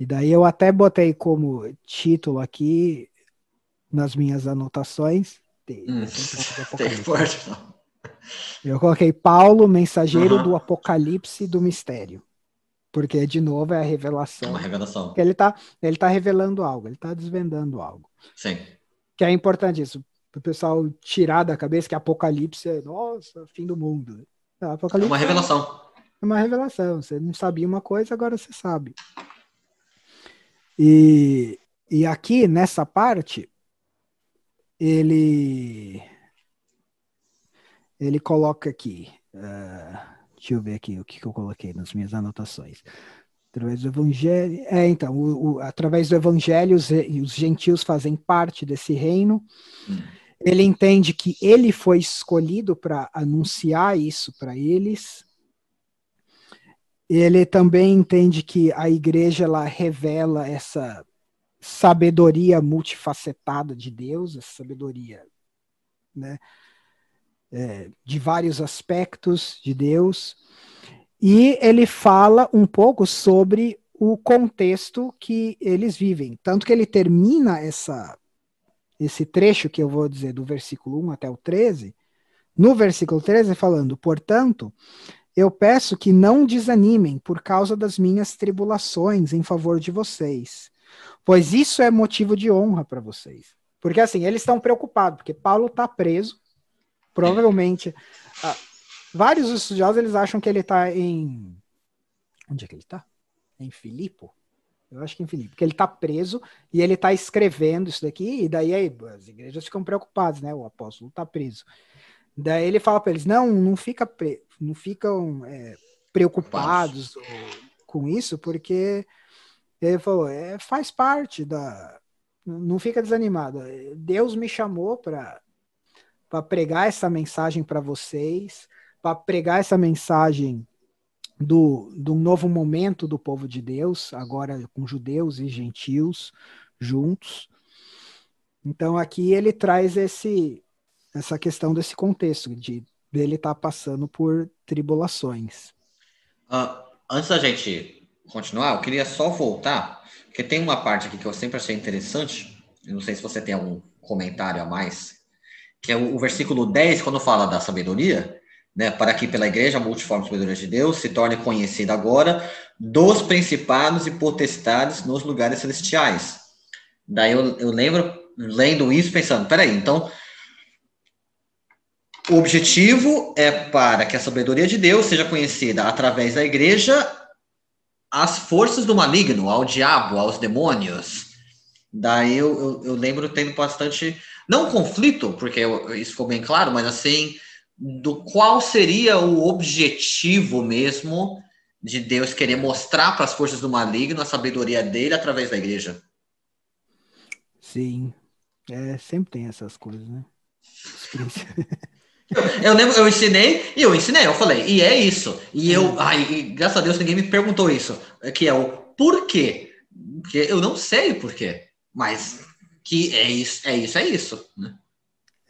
E daí eu até botei como título aqui nas minhas anotações. Hum, eu coloquei Paulo, mensageiro uhum. do Apocalipse do Mistério. Porque, de novo, é a revelação. Uma revelação. Ele está ele tá revelando algo, ele está desvendando algo. Sim. Que é importante isso, para o pessoal tirar da cabeça que Apocalipse é, nossa, fim do mundo. Não, Apocalipse é uma revelação. É uma revelação. Você não sabia uma coisa, agora você sabe. E, e aqui, nessa parte, ele ele coloca aqui. Uh, deixa eu ver aqui o que, que eu coloquei nas minhas anotações. Através do evangelho. É, então, o, o, através do evangelho, os, os, gentios fazem parte desse reino. Hum. Ele entende que ele foi escolhido para anunciar isso para eles. Ele também entende que a igreja ela revela essa sabedoria multifacetada de Deus, essa sabedoria né, é, de vários aspectos de Deus. E ele fala um pouco sobre o contexto que eles vivem. Tanto que ele termina essa, esse trecho que eu vou dizer do versículo 1 até o 13, no versículo 13, falando: Portanto, eu peço que não desanimem por causa das minhas tribulações em favor de vocês, pois isso é motivo de honra para vocês. Porque assim, eles estão preocupados, porque Paulo está preso, provavelmente. Vários estudiosos eles acham que ele está em. Onde é que ele está? Em Filipo? Eu acho que em Filipe, porque ele está preso e ele está escrevendo isso daqui, e daí aí, as igrejas ficam preocupadas, né? O apóstolo está preso. Daí ele fala para eles: não, não, fica pre... não ficam é, preocupados com isso, porque ele falou: é, faz parte da. Não fica desanimado. Deus me chamou para pregar essa mensagem para vocês, para pregar essa mensagem do, do novo momento do povo de Deus, agora com judeus e gentios juntos. Então aqui ele traz esse essa questão desse contexto de dele estar tá passando por tribulações. Uh, antes da gente continuar, eu queria só voltar, porque tem uma parte aqui que eu sempre achei interessante. Eu não sei se você tem algum comentário a mais, que é o, o versículo 10, quando fala da sabedoria, né, para que pela igreja a multiforme sabedoria de Deus se torne conhecida agora dos principados e potestades nos lugares celestiais. Daí eu, eu lembro, lendo isso, pensando, peraí, então o objetivo é para que a sabedoria de Deus seja conhecida através da igreja às forças do maligno, ao diabo, aos demônios. Daí eu, eu, eu lembro tendo bastante, não conflito, porque eu, isso ficou bem claro, mas assim, do qual seria o objetivo mesmo de Deus querer mostrar para as forças do maligno a sabedoria dele através da igreja. Sim, é, sempre tem essas coisas, né? Eu lembro, eu ensinei e eu ensinei, eu falei, e é isso. E eu, ai, e, graças a Deus ninguém me perguntou isso, que é o porquê. Porque eu não sei o porquê, mas que é isso, é isso, é isso, né?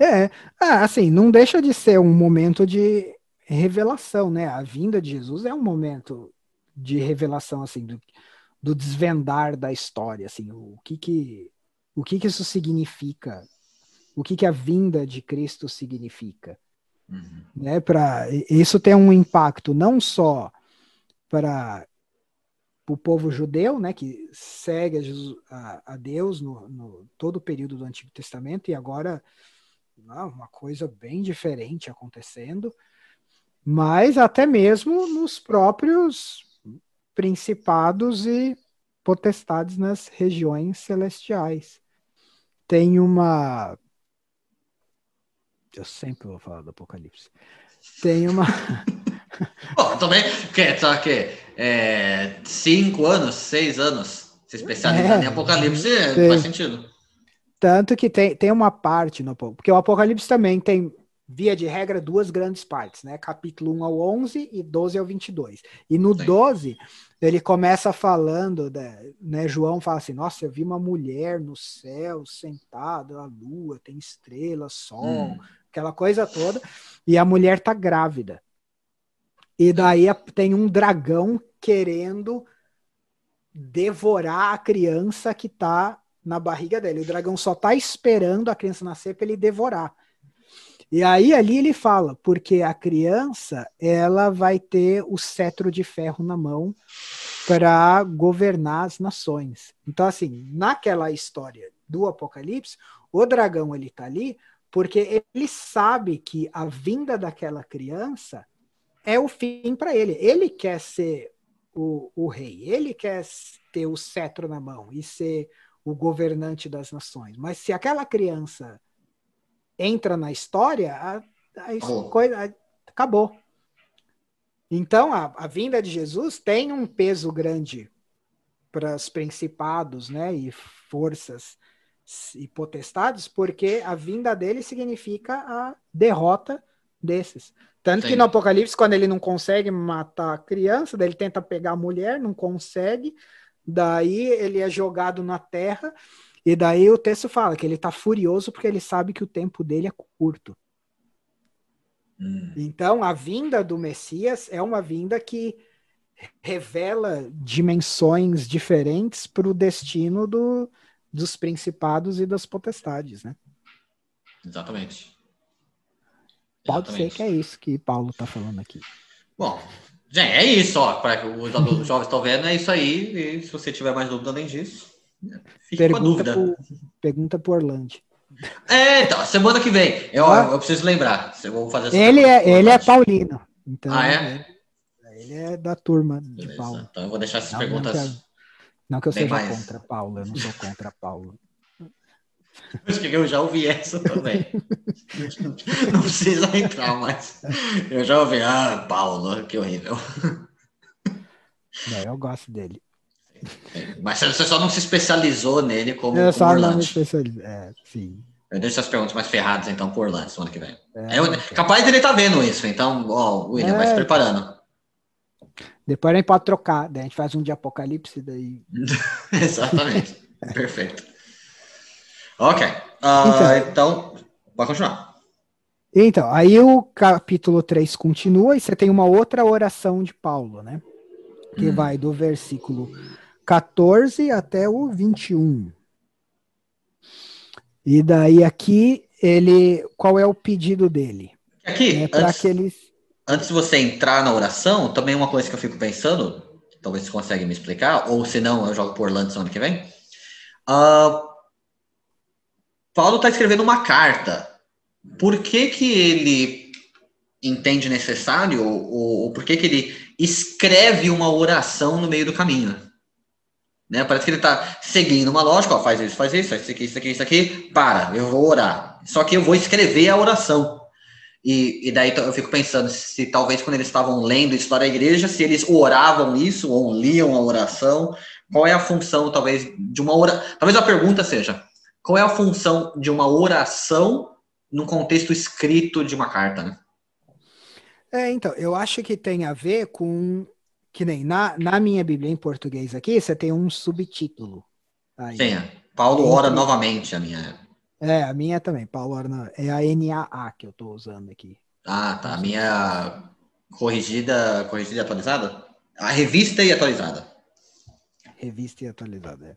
É, ah, assim, não deixa de ser um momento de revelação, né? A vinda de Jesus é um momento de revelação, assim, do, do desvendar da história, assim, o que que, o que que isso significa, o que que a vinda de Cristo significa. Uhum. Né, pra, isso tem um impacto não só para o povo judeu, né, que segue a, Jesus, a, a Deus no, no, todo o período do Antigo Testamento, e agora não, uma coisa bem diferente acontecendo, mas até mesmo nos próprios principados e potestades nas regiões celestiais. Tem uma eu sempre vou falar do Apocalipse. Tem uma. Bom, também, que, só que é, cinco anos, seis anos, se especializando é, em Apocalipse, tem, faz sentido. Tanto que tem, tem uma parte no porque o Apocalipse também tem, via de regra, duas grandes partes, né? Capítulo 1 ao 11 e 12 ao 22. E no Sim. 12, ele começa falando, né? João fala assim: Nossa, eu vi uma mulher no céu sentada, a lua, tem estrelas, sol. Hum aquela coisa toda, e a mulher tá grávida. E daí tem um dragão querendo devorar a criança que tá na barriga dele. O dragão só tá esperando a criança nascer para ele devorar. E aí ali ele fala, porque a criança, ela vai ter o cetro de ferro na mão para governar as nações. Então, assim, naquela história do Apocalipse, o dragão ele está ali porque ele sabe que a vinda daquela criança é o fim para ele. Ele quer ser o, o rei, ele quer ter o cetro na mão e ser o governante das nações. Mas se aquela criança entra na história, a, a oh. coisa a, acabou. Então, a, a vinda de Jesus tem um peso grande para os principados né, e forças e potestades, porque a vinda dele significa a derrota desses. Tanto Sim. que no Apocalipse, quando ele não consegue matar a criança, daí ele tenta pegar a mulher, não consegue, daí ele é jogado na terra, e daí o texto fala que ele está furioso porque ele sabe que o tempo dele é curto. Hum. Então, a vinda do Messias é uma vinda que revela dimensões diferentes para o destino do, dos principados e das potestades, né? Exatamente. Pode Exatamente. ser que é isso que Paulo está falando aqui. Bom, gente, é isso, ó. Para os, os jovens estão vendo, é isso aí. E se você tiver mais dúvida além disso, fique pergunta com a dúvida. Pro, pergunta para Orlando. É, então, semana que vem. Eu, ah. eu preciso lembrar. Eu vou fazer ele é, ele é paulino. Então, ah, é? Ele é da turma Beleza. de Paulo. Então eu vou deixar essas não, perguntas. Não que, eu, eu seja mais. contra Paulo, eu não sou contra Paulo. Acho que eu já ouvi essa também. não precisa entrar, mas eu já ouvi. Ah, Paulo, que horrível. Não, eu gosto dele. Mas você só não se especializou nele como, eu só não me especializei. É, sim. Eu deixo as perguntas mais ferradas, então, por Orlando, semana que vem. É, é, capaz dele estar tá vendo isso, então, ó, William, é, vai se preparando. Depois a gente pode trocar, daí a gente faz um de apocalipse, daí. Exatamente. Perfeito. Ok. Uh, então, então, pode continuar. Então, aí o capítulo 3 continua e você tem uma outra oração de Paulo, né? Que hum. vai do versículo 14 até o 21. E daí aqui ele, qual é o pedido dele? Aqui, é antes, aqueles... antes de você entrar na oração, também uma coisa que eu fico pensando, talvez você consiga me explicar, ou se não, eu jogo por Orlando semana que vem. Uh, Paulo está escrevendo uma carta. Por que que ele entende necessário, ou, ou por que que ele escreve uma oração no meio do caminho? Né? Parece que ele está seguindo uma lógica, ó, faz isso, faz isso, isso aqui, isso aqui, isso aqui, para, eu vou orar. Só que eu vou escrever a oração. E, e daí eu fico pensando se talvez quando eles estavam lendo isso da igreja, se eles oravam isso ou liam a oração, qual é a função, talvez, de uma oração? Talvez a pergunta seja: qual é a função de uma oração num contexto escrito de uma carta, né? É, então, eu acho que tem a ver com que nem na, na minha Bíblia em português aqui, você tem um subtítulo. Aí. Sim, Paulo ora Entre... novamente a minha. É, a minha também, Paulo ora, é a NAA que eu estou usando aqui. Ah, tá, a minha corrigida, corrigida e atualizada? A revista e atualizada. Revista e atualizada, é.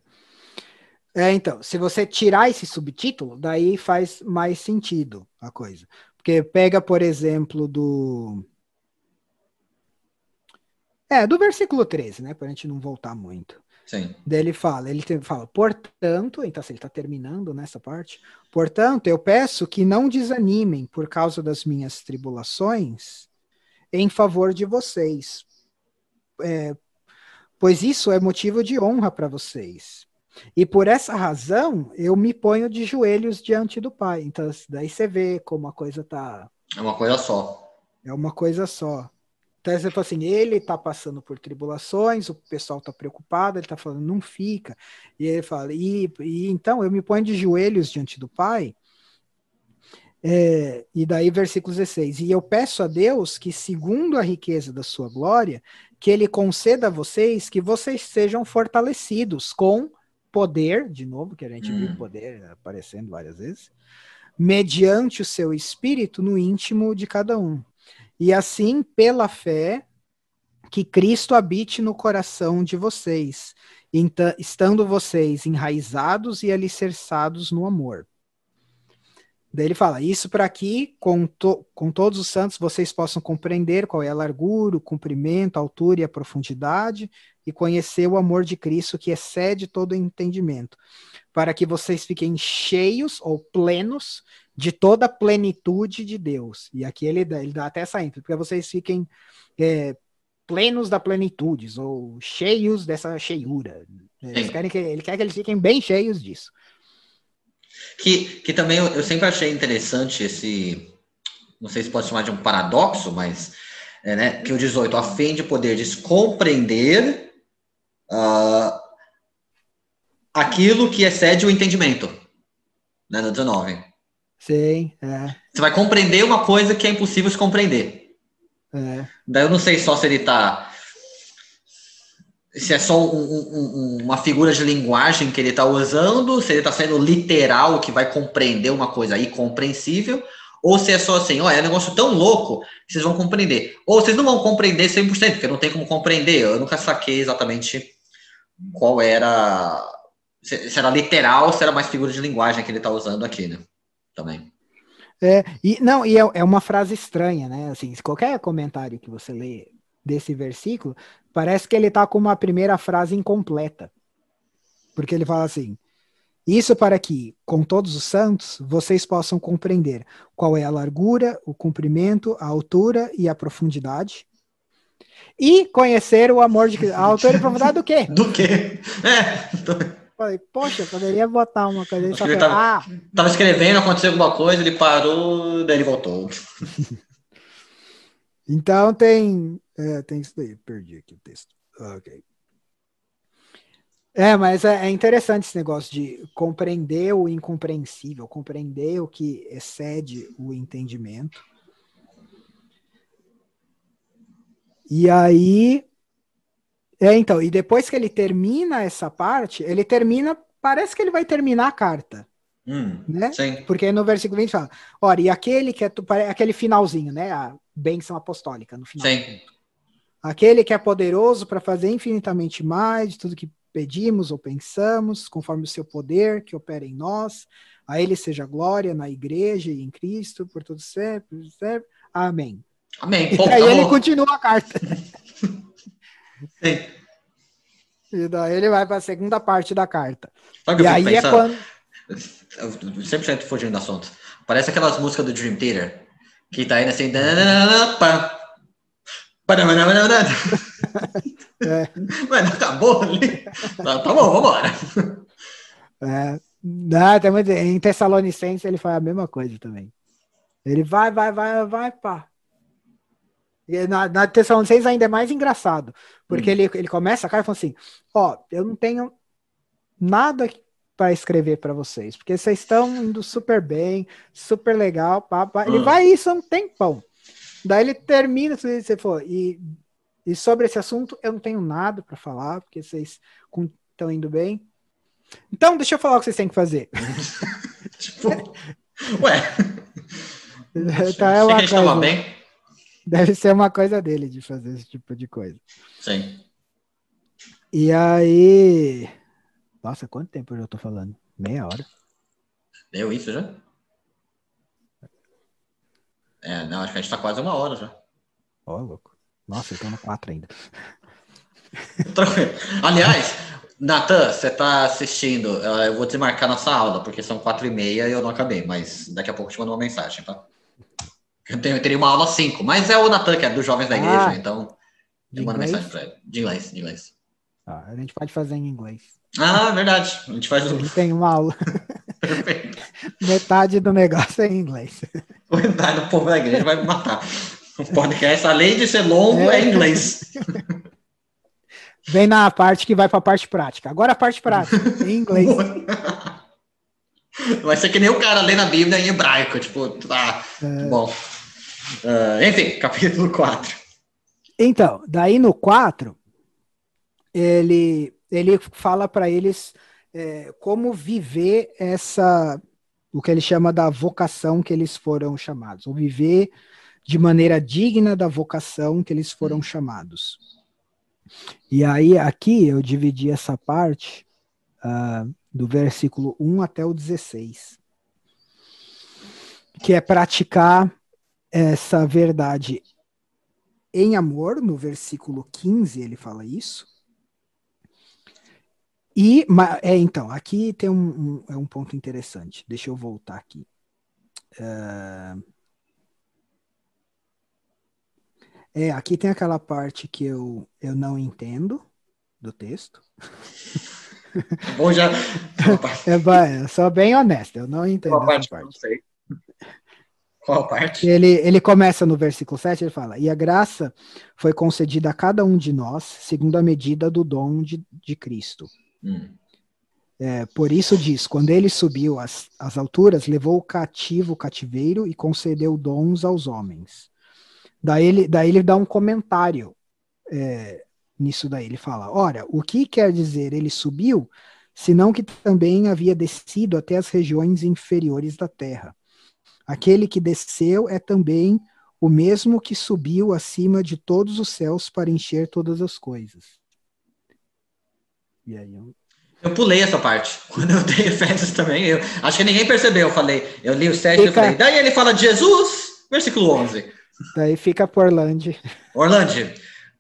É, então, se você tirar esse subtítulo, daí faz mais sentido a coisa. Porque pega, por exemplo, do é, do versículo 13, né? Para a gente não voltar muito. Sim. Daí ele fala, ele fala, portanto, então assim, ele está terminando nessa parte. Portanto, eu peço que não desanimem por causa das minhas tribulações em favor de vocês, é, pois isso é motivo de honra para vocês. E por essa razão eu me ponho de joelhos diante do Pai. Então daí você vê como a coisa tá. É uma coisa só. É uma coisa só. Então, você fala assim, ele está passando por tribulações, o pessoal está preocupado, ele está falando, não fica. E ele fala, e, e, então eu me ponho de joelhos diante do Pai. É, e daí, versículo 16: E eu peço a Deus que, segundo a riqueza da sua glória, que ele conceda a vocês que vocês sejam fortalecidos com poder, de novo, que a gente hum. viu poder aparecendo várias vezes, mediante o seu espírito no íntimo de cada um e assim, pela fé, que Cristo habite no coração de vocês, então, estando vocês enraizados e alicerçados no amor. Daí ele fala: Isso para que, com, to, com todos os santos, vocês possam compreender qual é a largura, o comprimento, a altura e a profundidade, e conhecer o amor de Cristo que excede todo entendimento, para que vocês fiquem cheios ou plenos de toda a plenitude de Deus. E aqui ele dá, ele dá até essa ênfase, para vocês fiquem é, plenos da plenitude, ou cheios dessa cheiura. Querem que, ele quer que eles fiquem bem cheios disso. Que, que também eu, eu sempre achei interessante esse, não sei se pode chamar de um paradoxo, mas é, né, que o 18, a fim de poderes compreender uh, aquilo que excede o entendimento, né, no 19. Sim, é. Você vai compreender uma coisa que é impossível se compreender. É. Daí eu não sei só se ele está se é só um, um, uma figura de linguagem que ele está usando, se ele está sendo literal, que vai compreender uma coisa aí compreensível, ou se é só assim, ó, é um negócio tão louco que vocês vão compreender. Ou vocês não vão compreender 100%, porque não tem como compreender. Eu nunca saquei exatamente qual era. Se era literal se era mais figura de linguagem que ele está usando aqui, né? Também. É, e, não, e é, é uma frase estranha, né? Assim, qualquer comentário que você lê desse versículo, parece que ele está com uma primeira frase incompleta. Porque ele fala assim: Isso para que, com todos os santos, vocês possam compreender qual é a largura, o comprimento, a altura e a profundidade. E conhecer o amor de Cristo. A altura e a profundidade do quê? Do quê? É. Falei, poxa, poderia botar uma coisa. Só ele tava, ah. tava escrevendo, aconteceu alguma coisa, ele parou, daí ele voltou. então tem é, tem isso daí, perdi aqui o texto. Ok. É, mas é, é, interessante esse negócio de compreender o incompreensível, compreender o que excede o entendimento. E aí. É, então, e depois que ele termina essa parte, ele termina. Parece que ele vai terminar a carta. Hum, né? Sim. Porque no versículo 20 fala: Ora, e aquele que é. Aquele finalzinho, né? A bênção apostólica no final. Sim. Aquele que é poderoso para fazer infinitamente mais de tudo que pedimos ou pensamos, conforme o seu poder que opera em nós. A ele seja glória na igreja e em Cristo, por todos sempre, sempre. Amém. Amém. E aí tá ele continua a carta. Sim. E daí ele vai para a segunda parte da carta. E aí é quando. 100% fugindo do assunto. Parece aquelas músicas do Dream Theater, que tá indo assim. É. Mas acabou ali. Tá, tá bom, vambora. É, não, em Tessalonicense ele faz a mesma coisa também. Ele vai, vai, vai, vai, pá. Na, na Tessalonicense ainda é mais engraçado, porque hum. ele, ele começa a cara e fala assim: Ó, eu não tenho nada para escrever para vocês, porque vocês estão indo super bem, super legal, pá, pá. Ele hum. vai isso um tempão. Daí ele termina, você for, e, e sobre esse assunto eu não tenho nada para falar, porque vocês estão indo bem. Então, deixa eu falar o que vocês têm que fazer. tipo, ué. então, é uma coisa, bem. Deve ser uma coisa dele de fazer esse tipo de coisa. Sim. E aí. Nossa, quanto tempo eu já tô falando? Meia hora. Deu isso já? É, não, acho que a gente tá quase uma hora já. Ó, oh, louco. Nossa, eu tô no 4 ainda. Aliás, Natan, você tá assistindo. Eu vou desmarcar nossa aula, porque são quatro e meia e eu não acabei, mas daqui a pouco eu te mando uma mensagem, tá? Eu, tenho, eu teria uma aula 5, mas é o Natan, que é dos jovens da igreja, ah, então eu mando mensagem pra ele. De inglês, de inglês. Ah, a gente pode fazer em inglês. Ah, verdade. A gente faz. A gente tem uma aula. Perfeito. Metade do negócio é em inglês. Metade do povo da igreja vai me matar. O podcast, além de ser longo, é, é inglês. Vem na parte que vai para a parte prática. Agora a parte prática, em inglês. Vai ser que nem o cara lê na Bíblia em hebraico, tipo, ah, é... bom. Uh, enfim, capítulo 4. Então, daí no 4, ele, ele fala para eles é, como viver essa, o que ele chama da vocação que eles foram chamados, ou viver de maneira digna da vocação que eles foram chamados. E aí, aqui eu dividi essa parte uh, do versículo 1 até o 16, que é praticar essa verdade em amor, no versículo 15 ele fala isso, E, é, então, aqui tem um, um, é um ponto interessante. Deixa eu voltar aqui. Uh, é, aqui tem aquela parte que eu, eu não entendo do texto. Bom, já. é, eu sou bem honesto, eu não entendo Qual parte. parte. Não sei. Qual parte? Ele, ele começa no versículo 7, ele fala: E a graça foi concedida a cada um de nós, segundo a medida do dom de, de Cristo. Hum. É, por isso diz: quando ele subiu às, às alturas, levou o cativo o cativeiro e concedeu dons aos homens. Daí ele, daí ele dá um comentário é, nisso daí. Ele fala: Ora, o que quer dizer ele subiu, senão que também havia descido até as regiões inferiores da terra. Aquele que desceu é também o mesmo que subiu acima de todos os céus para encher todas as coisas. E aí eu... eu pulei essa parte. Quando eu dei Efésios também, eu acho que ninguém percebeu. Eu falei, eu li o 7 Fica... e falei, daí ele fala de Jesus, versículo 11. Daí fica por Orlando. Orlando,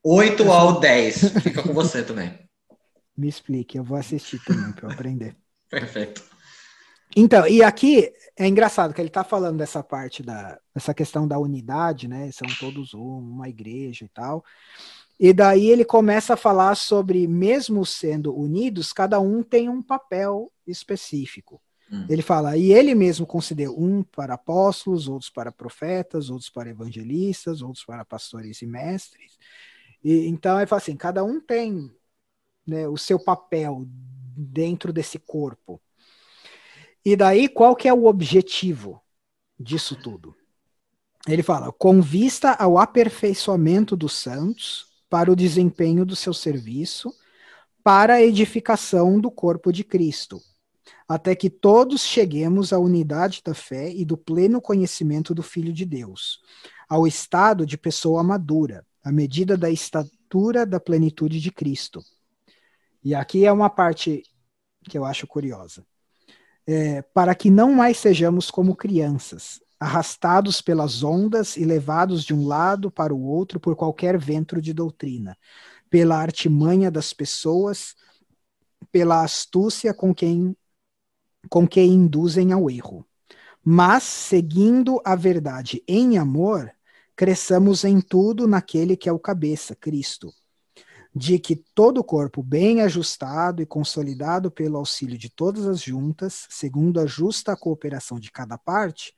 8 ao 10. Fica com você também. Me explique, eu vou assistir também para aprender. Perfeito. Então, e aqui é engraçado que ele está falando dessa parte da essa questão da unidade, né? São todos um, uma igreja e tal. E daí ele começa a falar sobre, mesmo sendo unidos, cada um tem um papel específico. Hum. Ele fala, e ele mesmo concedeu um para apóstolos, outros para profetas, outros para evangelistas, outros para pastores e mestres. E, então ele fala assim: cada um tem né, o seu papel dentro desse corpo. E daí, qual que é o objetivo disso tudo? Ele fala: com vista ao aperfeiçoamento dos santos, para o desempenho do seu serviço, para a edificação do corpo de Cristo, até que todos cheguemos à unidade da fé e do pleno conhecimento do Filho de Deus, ao estado de pessoa madura, à medida da estatura da plenitude de Cristo. E aqui é uma parte que eu acho curiosa. É, para que não mais sejamos como crianças, arrastados pelas ondas e levados de um lado para o outro por qualquer vento de doutrina, pela artimanha das pessoas, pela astúcia com quem com que induzem ao erro. Mas, seguindo a verdade em amor, cresçamos em tudo naquele que é o cabeça, Cristo, de que todo o corpo bem ajustado e consolidado pelo auxílio de todas as juntas, segundo a justa cooperação de cada parte,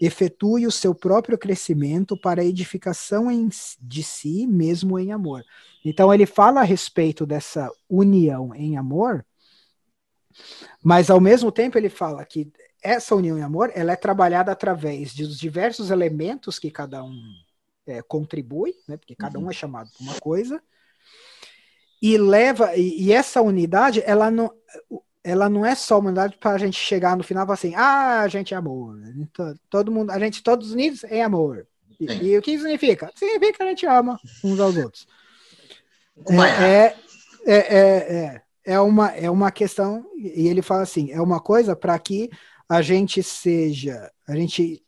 efetue o seu próprio crescimento para a edificação em, de si mesmo em amor. Então ele fala a respeito dessa união em amor, mas ao mesmo tempo ele fala que essa união em amor ela é trabalhada através dos diversos elementos que cada um é, contribui, né, porque cada um é chamado para uma coisa, e leva e, e, essa unidade ela não ela não é só uma unidade para a gente chegar no final e falar assim, ah, a gente é amor, todo mundo, a gente todos unidos em amor. E, e, o que significa? Significa que a gente ama uns aos outros. É, é, é, é, é, uma, é uma questão, e ele fala assim, é uma coisa para que a gente seja, a gente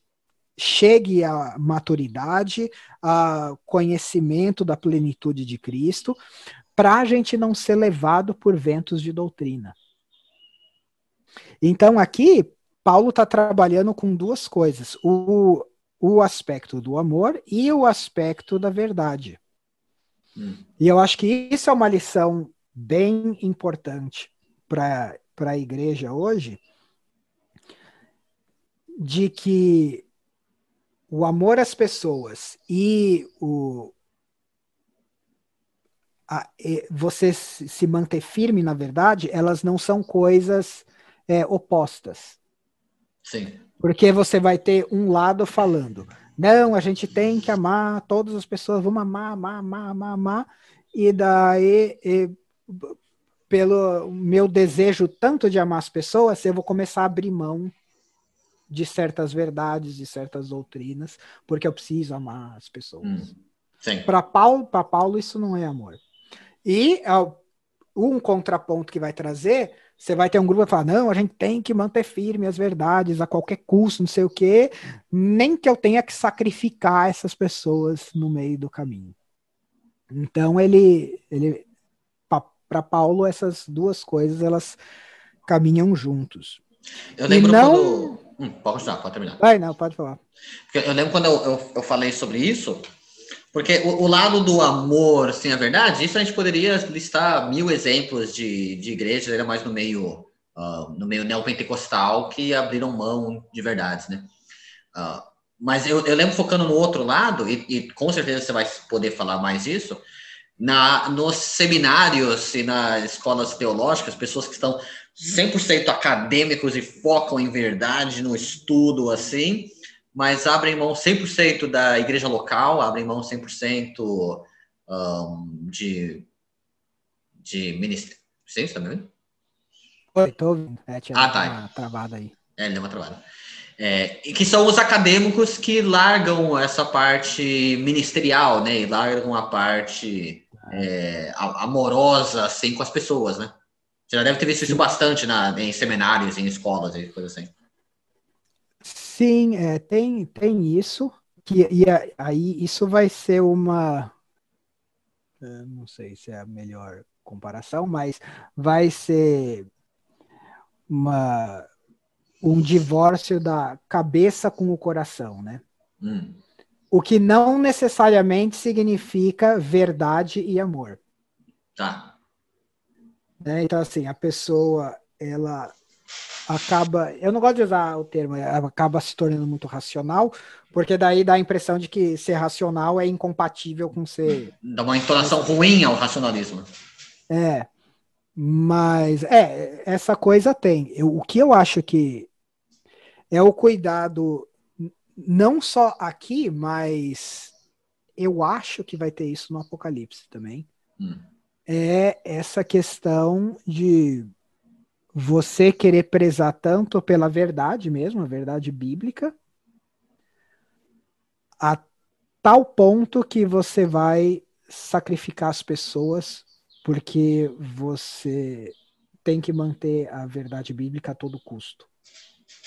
chegue à maturidade, a conhecimento da plenitude de Cristo, para a gente não ser levado por ventos de doutrina. Então, aqui, Paulo está trabalhando com duas coisas: o, o aspecto do amor e o aspecto da verdade. Hum. E eu acho que isso é uma lição bem importante para a igreja hoje, de que o amor às pessoas e o a, você se manter firme na verdade, elas não são coisas é, opostas. Sim. Porque você vai ter um lado falando, não, a gente tem que amar todas as pessoas, vamos amar, amar, amar, amar, amar, e daí, e, pelo meu desejo tanto de amar as pessoas, eu vou começar a abrir mão de certas verdades, de certas doutrinas, porque eu preciso amar as pessoas. Hum, para Paulo, para Paulo isso não é amor. E um contraponto que vai trazer, você vai ter um grupo que vai falar: não, a gente tem que manter firme as verdades a qualquer custo, não sei o quê, nem que eu tenha que sacrificar essas pessoas no meio do caminho. Então ele, ele para Paulo essas duas coisas elas caminham juntos. Eu lembro não... quando. Hum, pode continuar, pode terminar. Vai, não, pode falar. Eu lembro quando eu, eu, eu falei sobre isso, porque o, o, lado do amor, sim, a verdade, isso a gente poderia listar mil exemplos de, de igrejas, era mais no meio, uh, no meio neopentecostal, que abriram mão de verdades, né? Uh, mas eu, eu, lembro focando no outro lado, e, e, com certeza você vai poder falar mais isso, na, nos seminários e nas escolas teológicas, pessoas que estão 100% acadêmicos e focam em verdade, no estudo, assim, mas abrem mão 100% da igreja local, abrem mão 100% um, de, de ministério. Sim, você tá me vendo? Oi, tô ouvindo. É, tinha ah, tá. uma travada aí. É, deu uma travada. É, e que são os acadêmicos que largam essa parte ministerial, né? E largam a parte é, amorosa, assim, com as pessoas, né? Você já deve ter visto isso bastante na, em seminários, em escolas e coisas assim. Sim, é, tem, tem isso. Que, e aí isso vai ser uma. Não sei se é a melhor comparação, mas vai ser uma, um divórcio da cabeça com o coração, né? Hum. O que não necessariamente significa verdade e amor. Tá. Né? Então, assim, a pessoa, ela acaba. Eu não gosto de usar o termo, ela acaba se tornando muito racional, porque daí dá a impressão de que ser racional é incompatível com ser. Dá uma entonação ruim ao racionalismo. É. Mas, é, essa coisa tem. Eu, o que eu acho que é o cuidado, não só aqui, mas eu acho que vai ter isso no Apocalipse também. Hum é essa questão de você querer prezar tanto pela verdade mesmo, a verdade bíblica, a tal ponto que você vai sacrificar as pessoas porque você tem que manter a verdade bíblica a todo custo.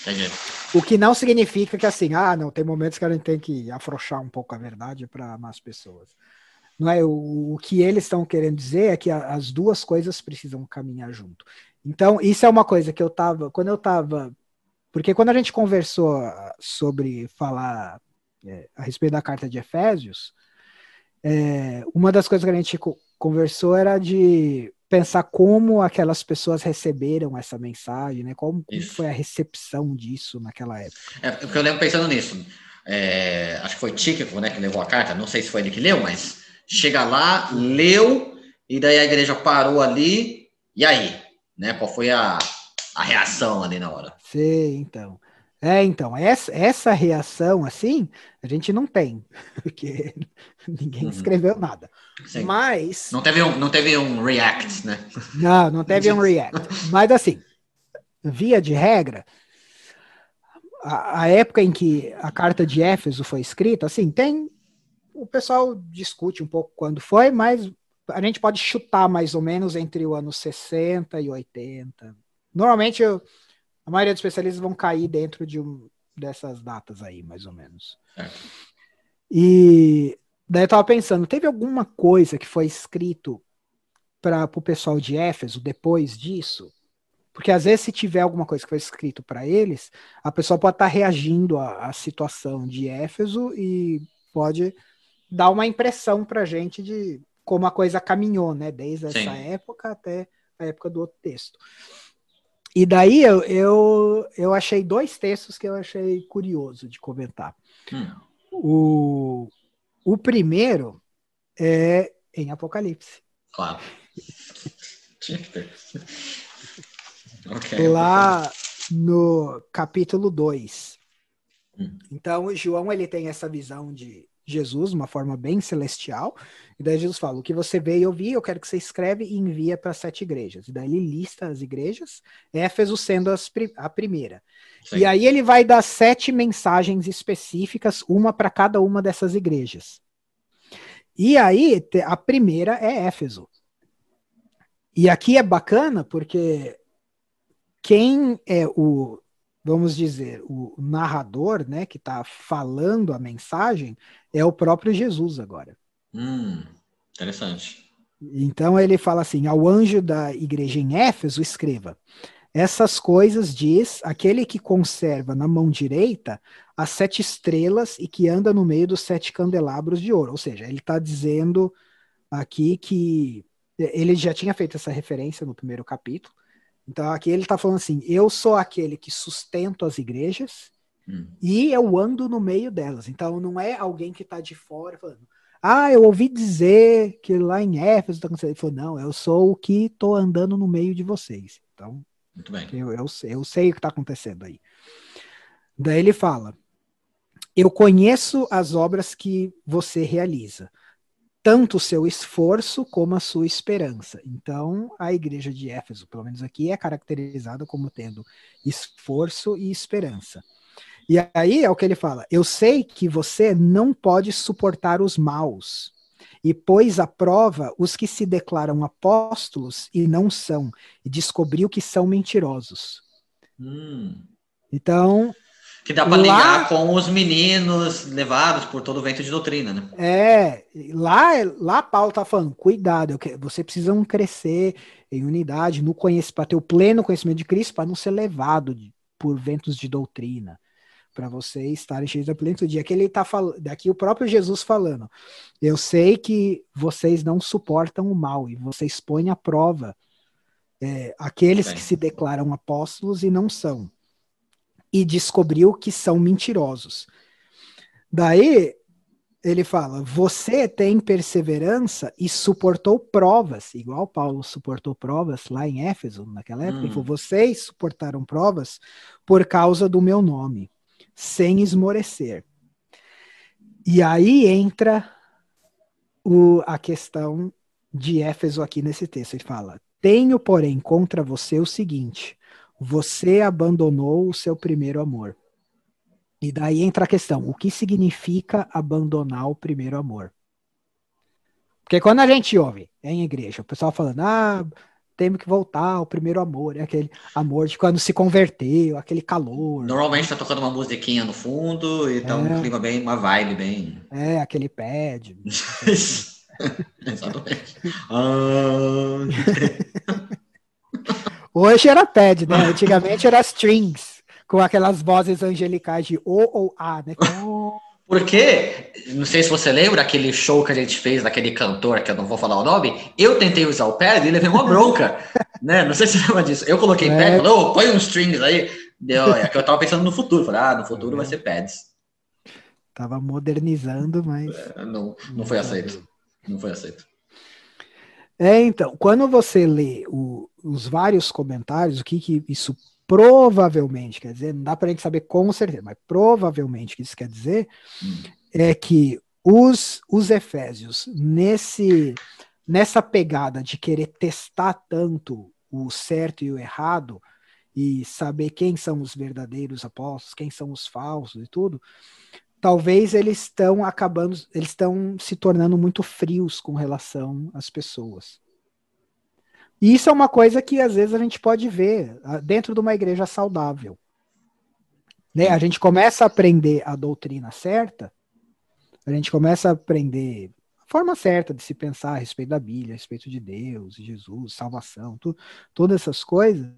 Entendi. O que não significa que assim, ah, não, tem momentos que a gente tem que afrouxar um pouco a verdade para amar as pessoas. Não é o, o que eles estão querendo dizer é que a, as duas coisas precisam caminhar junto. Então, isso é uma coisa que eu tava, quando eu tava, porque quando a gente conversou ah, sobre falar é, a respeito da carta de Efésios, é, uma das coisas que a gente conversou era de pensar como aquelas pessoas receberam essa mensagem, né? Como, como foi a recepção disso naquela época. É, porque eu lembro pensando nisso. É, acho que foi Tíquico, né, que levou a carta. Não sei se foi ele que leu, mas chega lá, leu, e daí a igreja parou ali, e aí? Né? Qual foi a, a reação ali na hora? Sei, então. É, então, essa, essa reação, assim, a gente não tem, porque ninguém uhum. escreveu nada. Sim. Mas. Não teve, um, não teve um react, né? Não, não teve um react. Mas, assim, via de regra, a, a, época em que a carta de Éfeso foi escrita, assim, tem o pessoal discute um pouco quando foi, mas a gente pode chutar mais ou menos entre o ano 60 e 80. Normalmente, eu, a maioria dos especialistas vão cair dentro de um, dessas datas aí, mais ou menos. É. E daí eu estava pensando, teve alguma coisa que foi escrito para o pessoal de Éfeso depois disso? Porque às vezes, se tiver alguma coisa que foi escrito para eles, a pessoa pode estar tá reagindo à, à situação de Éfeso e pode dá uma impressão pra gente de como a coisa caminhou, né? Desde Sim. essa época até a época do outro texto. E daí eu, eu, eu achei dois textos que eu achei curioso de comentar. Hum. O, o primeiro é em Apocalipse. Claro. okay, Lá no capítulo 2. Hum. Então, o João ele tem essa visão de Jesus, uma forma bem celestial. E daí Jesus fala: O que você vê e ouvir, eu quero que você escreve e envia para sete igrejas. E daí ele lista as igrejas, Éfeso sendo as, a primeira. Sim. E aí ele vai dar sete mensagens específicas, uma para cada uma dessas igrejas. E aí a primeira é Éfeso. E aqui é bacana porque quem é o vamos dizer, o narrador, né, que está falando a mensagem, é o próprio Jesus agora. Hum, interessante. Então ele fala assim: ao anjo da igreja em Éfeso, escreva. Essas coisas diz aquele que conserva na mão direita as sete estrelas e que anda no meio dos sete candelabros de ouro. Ou seja, ele está dizendo aqui que ele já tinha feito essa referência no primeiro capítulo. Então aqui ele está falando assim: eu sou aquele que sustento as igrejas hum. e eu ando no meio delas. Então não é alguém que está de fora falando. Ah, eu ouvi dizer que lá em Éfeso está acontecendo. Ele falou, não, eu sou o que estou andando no meio de vocês. Então, muito bem. Eu, eu, eu sei o que está acontecendo aí. Daí ele fala: Eu conheço as obras que você realiza, tanto o seu esforço como a sua esperança. Então, a igreja de Éfeso, pelo menos aqui, é caracterizada como tendo esforço e esperança. E aí é o que ele fala: Eu sei que você não pode suportar os maus e pôs à prova os que se declaram apóstolos e não são, e descobriu que são mentirosos. Hum. Então. Que dá para ligar com os meninos levados por todo o vento de doutrina, né? É, lá, lá Paulo tá falando, cuidado, você precisa crescer em unidade, no conhecimento, para ter o pleno conhecimento de Cristo, para não ser levado de, por ventos de doutrina para vocês estarem cheios da plenitude. Aqui ele tá falando, daqui o próprio Jesus falando. Eu sei que vocês não suportam o mal e vocês põem à prova é, aqueles Bem. que se declaram apóstolos e não são. E descobriu que são mentirosos. Daí ele fala: Você tem perseverança e suportou provas, igual Paulo suportou provas lá em Éfeso, naquela época. Hum. Ele falou: Vocês suportaram provas por causa do meu nome sem esmorecer. E aí entra o, a questão de Éfeso aqui nesse texto. Ele fala: Tenho, porém, contra você o seguinte: você abandonou o seu primeiro amor. E daí entra a questão: o que significa abandonar o primeiro amor? Porque quando a gente ouve em igreja, o pessoal falando, ah, temos que voltar ao primeiro amor, é aquele amor de quando se converteu, aquele calor. Normalmente tá tocando uma musiquinha no fundo, então é. um clima bem, uma vibe bem. É, aquele pad. Exatamente. Ah... Hoje era pad, né? Antigamente era strings, com aquelas vozes angelicais de O ou A, né? Porque, não sei se você lembra aquele show que a gente fez daquele cantor, que eu não vou falar o nome, eu tentei usar o pad e levei uma bronca, né? Não sei se você lembra disso. Eu coloquei é. pad, falei, oh, põe uns strings aí. Deu, é que eu tava pensando no futuro, falei, ah, no futuro é. vai ser pads. Tava modernizando, mas. É, não, não foi aceito. Não foi aceito. É, então, quando você lê o, os vários comentários, o que, que isso provavelmente quer dizer, não dá para a gente saber com certeza, mas provavelmente o que isso quer dizer hum. é que os, os Efésios, nesse, nessa pegada de querer testar tanto o certo e o errado, e saber quem são os verdadeiros apóstolos, quem são os falsos e tudo, talvez eles estão acabando, eles estão se tornando muito frios com relação às pessoas. E isso é uma coisa que às vezes a gente pode ver ah, dentro de uma igreja saudável. Né? A gente começa a aprender a doutrina certa, a gente começa a aprender a forma certa de se pensar a respeito da Bíblia, a respeito de Deus, Jesus, salvação, tu, todas essas coisas,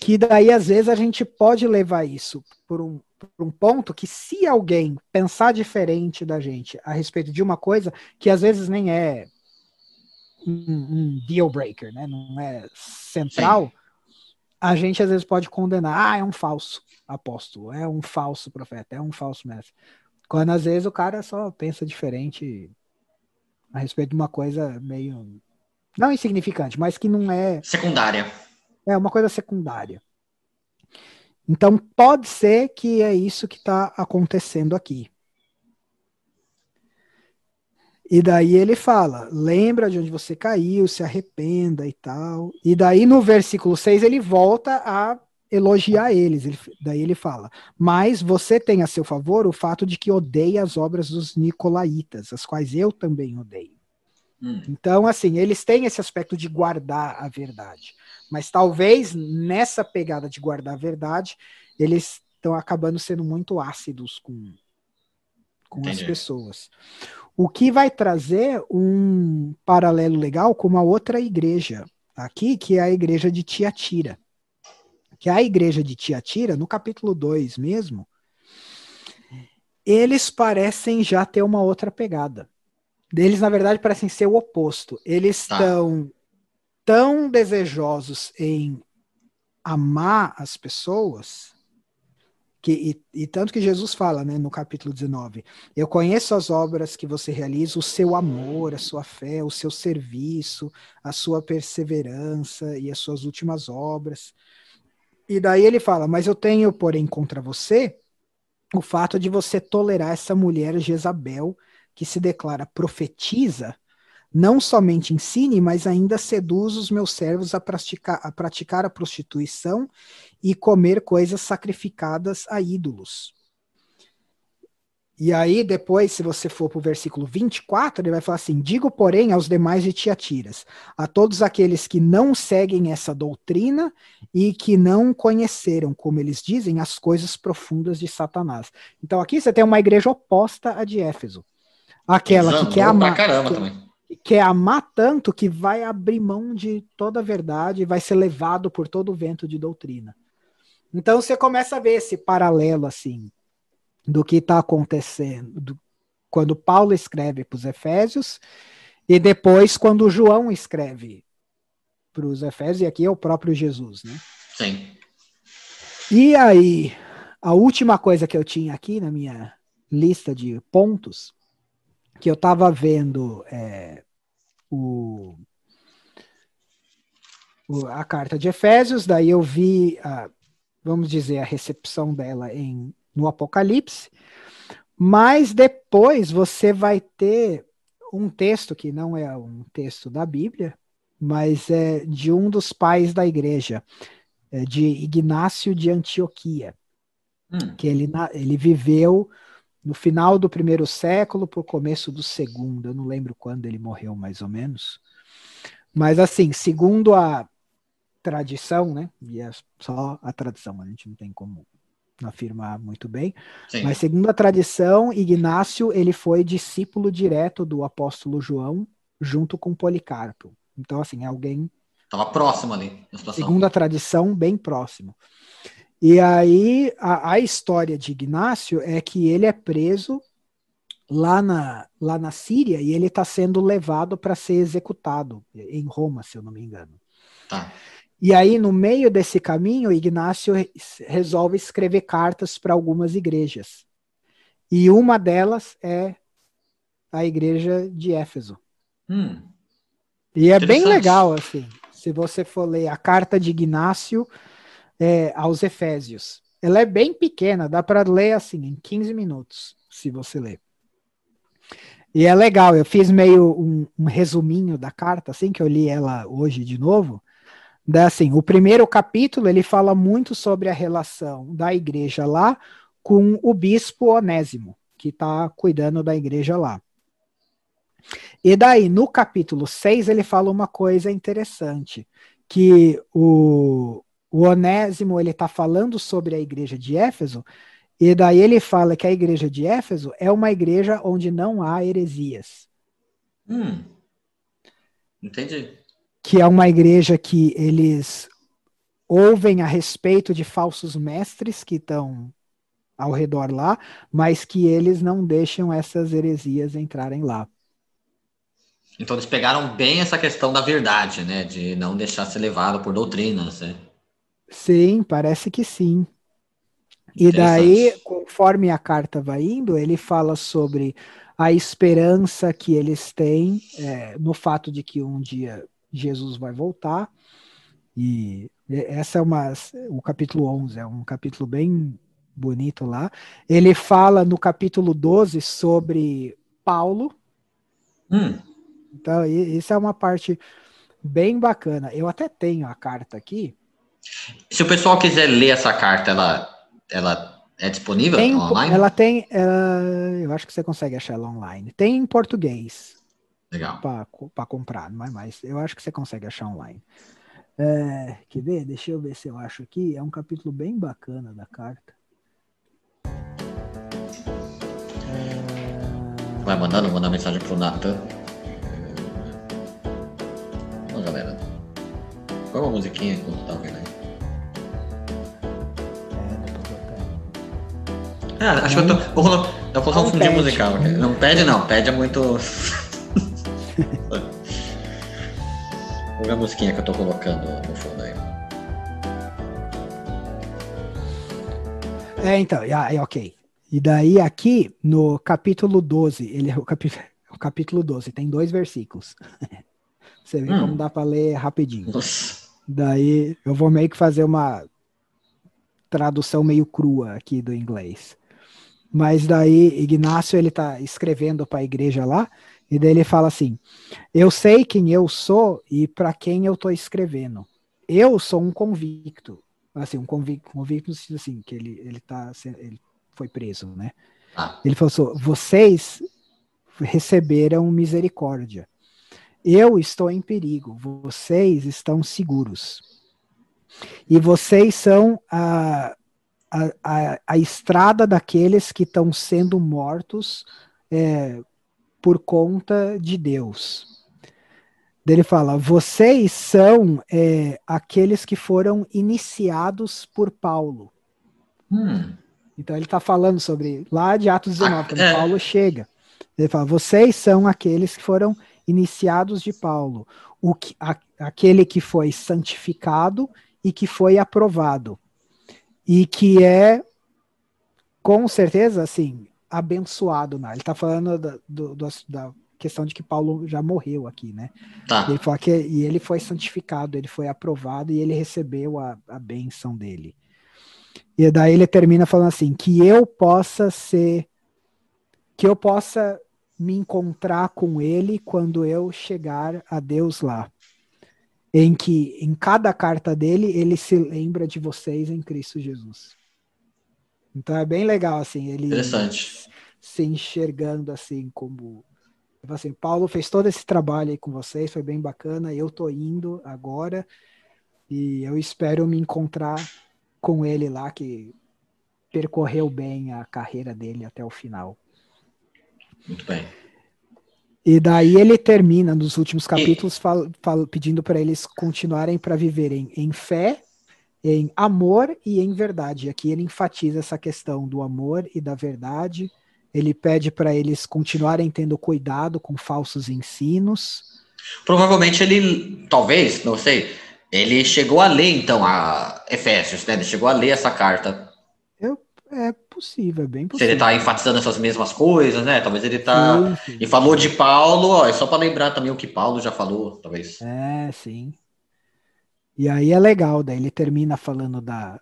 que daí às vezes a gente pode levar isso por um, um ponto que se alguém pensar diferente da gente a respeito de uma coisa que às vezes nem é um, um deal breaker, né? Não é central. Sim. A gente às vezes pode condenar, ah, é um falso apóstolo, é um falso profeta, é um falso mestre. Quando às vezes o cara só pensa diferente a respeito de uma coisa meio não insignificante, mas que não é secundária. É uma coisa secundária. Então pode ser que é isso que está acontecendo aqui. E daí ele fala: lembra de onde você caiu, se arrependa e tal. E daí no versículo 6 ele volta a elogiar eles. Ele, daí ele fala: Mas você tem a seu favor o fato de que odeia as obras dos nicolaítas, as quais eu também odeio. Hum. Então, assim, eles têm esse aspecto de guardar a verdade. Mas talvez nessa pegada de guardar a verdade, eles estão acabando sendo muito ácidos com, com as pessoas. O que vai trazer um paralelo legal com uma outra igreja aqui, que é a igreja de Tiatira. Que a igreja de Tiatira, no capítulo 2 mesmo, eles parecem já ter uma outra pegada. Eles, na verdade, parecem ser o oposto. Eles tá. Tão desejosos em amar as pessoas que, e, e, tanto que Jesus fala né, no capítulo 19: Eu conheço as obras que você realiza, o seu amor, a sua fé, o seu serviço, a sua perseverança e as suas últimas obras. E daí ele fala: Mas eu tenho, porém, contra você o fato de você tolerar essa mulher Jezabel, que se declara profetiza não somente ensine, mas ainda seduz os meus servos a praticar, a praticar a prostituição e comer coisas sacrificadas a ídolos. E aí, depois, se você for para o versículo 24, ele vai falar assim: Digo, porém, aos demais de Tiatiras, a todos aqueles que não seguem essa doutrina e que não conheceram, como eles dizem, as coisas profundas de Satanás. Então, aqui você tem uma igreja oposta à de Éfeso. Aquela Exato, que quer amar. Caramba que, também quer amar tanto que vai abrir mão de toda a verdade e vai ser levado por todo o vento de doutrina. Então você começa a ver esse paralelo assim do que está acontecendo do, quando Paulo escreve para os Efésios e depois quando João escreve para os Efésios e aqui é o próprio Jesus, né? Sim. E aí a última coisa que eu tinha aqui na minha lista de pontos que eu estava vendo é, o, o, a carta de Efésios, daí eu vi, a, vamos dizer, a recepção dela em, no Apocalipse, mas depois você vai ter um texto que não é um texto da Bíblia, mas é de um dos pais da igreja, é de Ignácio de Antioquia, hum. que ele, ele viveu no final do primeiro século para o começo do segundo. Eu não lembro quando ele morreu, mais ou menos. Mas, assim, segundo a tradição, né? E é só a tradição, a gente não tem como afirmar muito bem. Sim. Mas, segundo a tradição, Ignácio ele foi discípulo direto do apóstolo João, junto com Policarpo. Então, assim, é alguém. Estava próximo ali. Segundo a tradição, bem próximo. E aí a, a, história de Ignácio é que ele é preso lá na, lá na Síria e ele está sendo levado para ser executado em Roma, se eu não me engano. Tá. E aí, no meio desse caminho, Ignácio resolve escrever cartas para algumas igrejas. E uma delas é a igreja de Éfeso. Hum, e é bem legal, assim. Se você for ler a carta de Ignácio, é, aos Efésios. Ela é bem pequena, dá para ler assim em 15 minutos, se você ler. E é legal, eu fiz meio um, um resuminho da carta, assim que eu li ela hoje de novo. Da, assim, o primeiro capítulo ele fala muito sobre a relação da igreja lá com o bispo Onésimo, que está cuidando da igreja lá. E daí, no capítulo 6, ele fala uma coisa interessante, que o, o Onésimo ele está falando sobre a igreja de Éfeso, e daí ele fala que a igreja de Éfeso é uma igreja onde não há heresias. Hum. Entendi. Que é uma igreja que eles ouvem a respeito de falsos mestres que estão ao redor lá, mas que eles não deixam essas heresias entrarem lá. Então eles pegaram bem essa questão da verdade, né? De não deixar ser levado por doutrinas, né? Sim, parece que sim. E daí, conforme a carta vai indo, ele fala sobre a esperança que eles têm é, no fato de que um dia Jesus vai voltar. E essa é uma. O capítulo 11 é um capítulo bem bonito lá. Ele fala no capítulo 12 sobre Paulo. Hum. Então, isso é uma parte bem bacana. Eu até tenho a carta aqui. Se o pessoal quiser ler essa carta, ela, ela é disponível tem, online? Ela tem, uh, eu acho que você consegue achar ela online. Tem em português. Legal. Para comprar, não é mais. Eu acho que você consegue achar online. É, quer ver? Deixa eu ver se eu acho aqui. É um capítulo bem bacana da carta. Vai mandando, mandar mensagem pro Natan. Vamos, galera. Qual é uma musiquinha enquanto tá vendo aí? Ah, acho que eu tô. Vou, vou um fundinho pede. musical. Não pede, não. Pede é muito. Vou ver a musiquinha que eu tô colocando no fundo aí. É, então, aí, ok. E daí aqui no capítulo 12, ele é o, o capítulo 12, tem dois versículos. Você vê Hum. como dá para ler rapidinho. Nossa. Daí eu vou meio que fazer uma tradução meio crua aqui do inglês. Mas daí Ignácio ele tá escrevendo para a igreja lá e daí ele fala assim: "Eu sei quem eu sou e para quem eu tô escrevendo. Eu sou um convicto, assim, um convicto, convicto no sentido assim que ele ele tá ele foi preso, né? Ah, Ele falou assim: vocês receberam misericórdia. Eu estou em perigo, vocês estão seguros. E vocês são a, a, a, a estrada daqueles que estão sendo mortos é, por conta de Deus. Ele fala: vocês são é, aqueles que foram iniciados por Paulo. hum. Então ele está falando sobre lá de Atos 19, Ah, quando é. Paulo chega. Ele fala: vocês são aqueles que foram iniciados de Paulo, o que, a- aquele que foi santificado e que foi aprovado, e que é, com certeza, assim, abençoado. Né? Ele está falando da, do- da questão de que Paulo já morreu aqui, né? Tá. Ele fala que e ele foi santificado, ele foi aprovado e ele recebeu a, a bênção dele. E daí ele termina falando assim: que eu possa ser, que eu possa me encontrar com ele quando eu chegar a Deus lá. Em que em cada carta dele ele se lembra de vocês em Cristo Jesus. Então é bem legal assim, ele Interessante. se enxergando assim como tipo assim, Paulo fez todo esse trabalho aí com vocês, foi bem bacana, eu tô indo agora e eu espero me encontrar com ele lá que percorreu bem a carreira dele até o final. Muito bem. E daí ele termina nos últimos capítulos fal- fal- pedindo para eles continuarem para viverem em fé, em amor e em verdade. Aqui ele enfatiza essa questão do amor e da verdade. Ele pede para eles continuarem tendo cuidado com falsos ensinos. Provavelmente ele, talvez, não sei, ele chegou a ler então a Efésios, né? Ele chegou a ler essa carta. É possível, é bem Se possível. ele tá enfatizando essas mesmas coisas, né? Talvez ele tá. Sim, sim. E falou de Paulo, ó, é só para lembrar também o que Paulo já falou, talvez. É, sim. E aí é legal, daí ele termina falando da,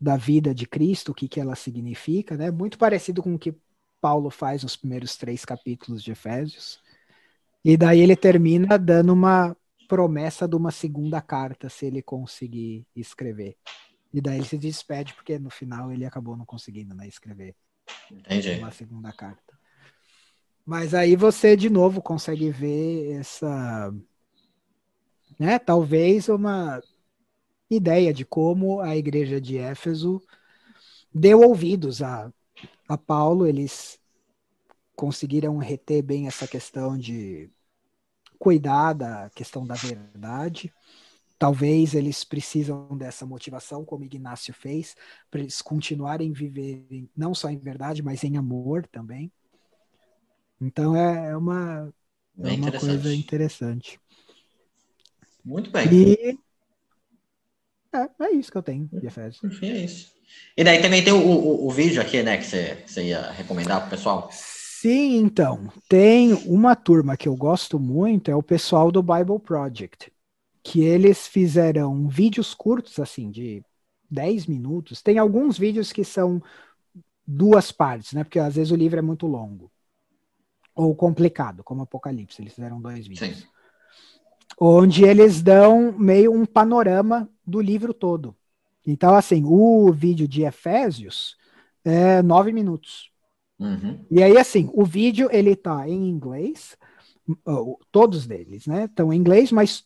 da vida de Cristo, o que, que ela significa, né? Muito parecido com o que Paulo faz nos primeiros três capítulos de Efésios. E daí ele termina dando uma promessa de uma segunda carta, se ele conseguir escrever. E daí ele se despede, porque no final ele acabou não conseguindo né, escrever Entendi. uma segunda carta. Mas aí você de novo consegue ver essa, né, talvez uma ideia de como a igreja de Éfeso deu ouvidos a, a Paulo, eles conseguiram reter bem essa questão de cuidar da questão da verdade. Talvez eles precisam dessa motivação, como Ignácio fez, para eles continuarem viverem não só em verdade, mas em amor também. Então é, é uma, é uma interessante. coisa interessante. Muito bem. E é, é isso que eu tenho de Efésios. Enfim, é isso. E daí também tem o, o, o vídeo aqui, né, que você, que você ia recomendar pro pessoal. Sim, então, tem uma turma que eu gosto muito, é o pessoal do Bible Project, que eles fizeram vídeos curtos, assim, de 10 minutos. Tem alguns vídeos que são duas partes, né? Porque às vezes o livro é muito longo. Ou complicado, como Apocalipse, eles fizeram dois vídeos. Sim. Onde eles dão meio um panorama do livro todo. Então, assim, o vídeo de Efésios é nove minutos. Uhum. E aí, assim, o vídeo ele tá em inglês, todos deles, né? Estão em inglês, mas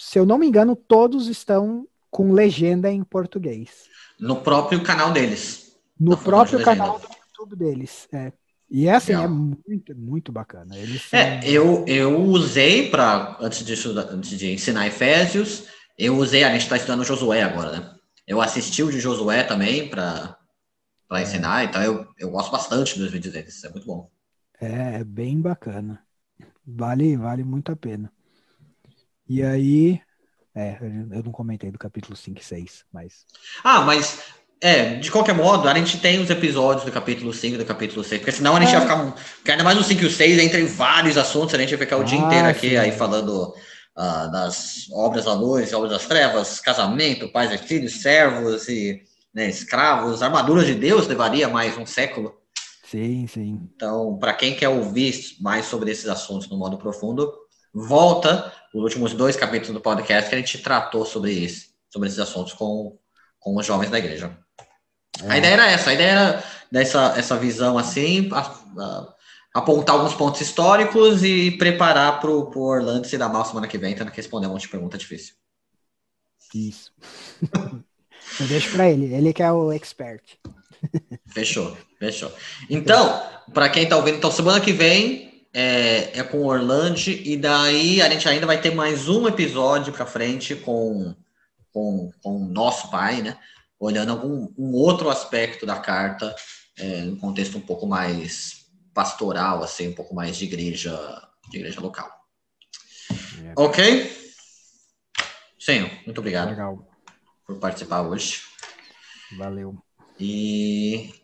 se eu não me engano, todos estão com legenda em português. No próprio canal deles. No próprio canal do YouTube deles. É. E é assim, Legal. é muito, muito bacana. Eles são... É, eu, eu usei para antes de, estudar- antes de ensinar Efésios, eu usei, a gente está estudando Josué agora, né? Eu assisti o de Josué também para para ensinar, então eu, eu gosto bastante dos vídeos deles, é muito bom. É, é bem bacana. Vale, vale muito a pena. E aí, é, eu não comentei do capítulo 5 e 6, mas Ah, mas é, de qualquer modo, a gente tem os episódios do capítulo 5 e do capítulo 6, porque senão a gente É. ia ficar. Porque ainda mais o 5 e o 6, entre vários assuntos, a gente ia ficar o dia Ah, inteiro aqui sim. aí falando ah, das obras da luz, obras das trevas, casamento, pais e filhos, servos e né, escravos, armaduras de Deus levaria mais um século. sim, sim. Então, para quem quer ouvir mais sobre esses assuntos no modo profundo, volta os últimos dois capítulos do podcast que a gente tratou sobre isso, sobre esses assuntos com, com os jovens da igreja. A É. ideia era essa, a ideia era dessa essa visão assim, a- a- apontar alguns pontos históricos e preparar para o Orlando se dar mal semana que vem, tendo que responder um monte de pergunta difícil. Isso. eu deixo pra ele, ele que é o expert. Fechou, fechou. Então, para quem tá ouvindo, então semana que vem é, é com o Orlando e daí a gente ainda vai ter mais um episódio para frente com, com, com o nosso pai, né? Olhando algum um outro aspecto da carta, é, num contexto um pouco mais pastoral, assim, um pouco mais de igreja, de igreja local. É. Ok? Sim, muito obrigado Legal. por participar hoje. Valeu. E,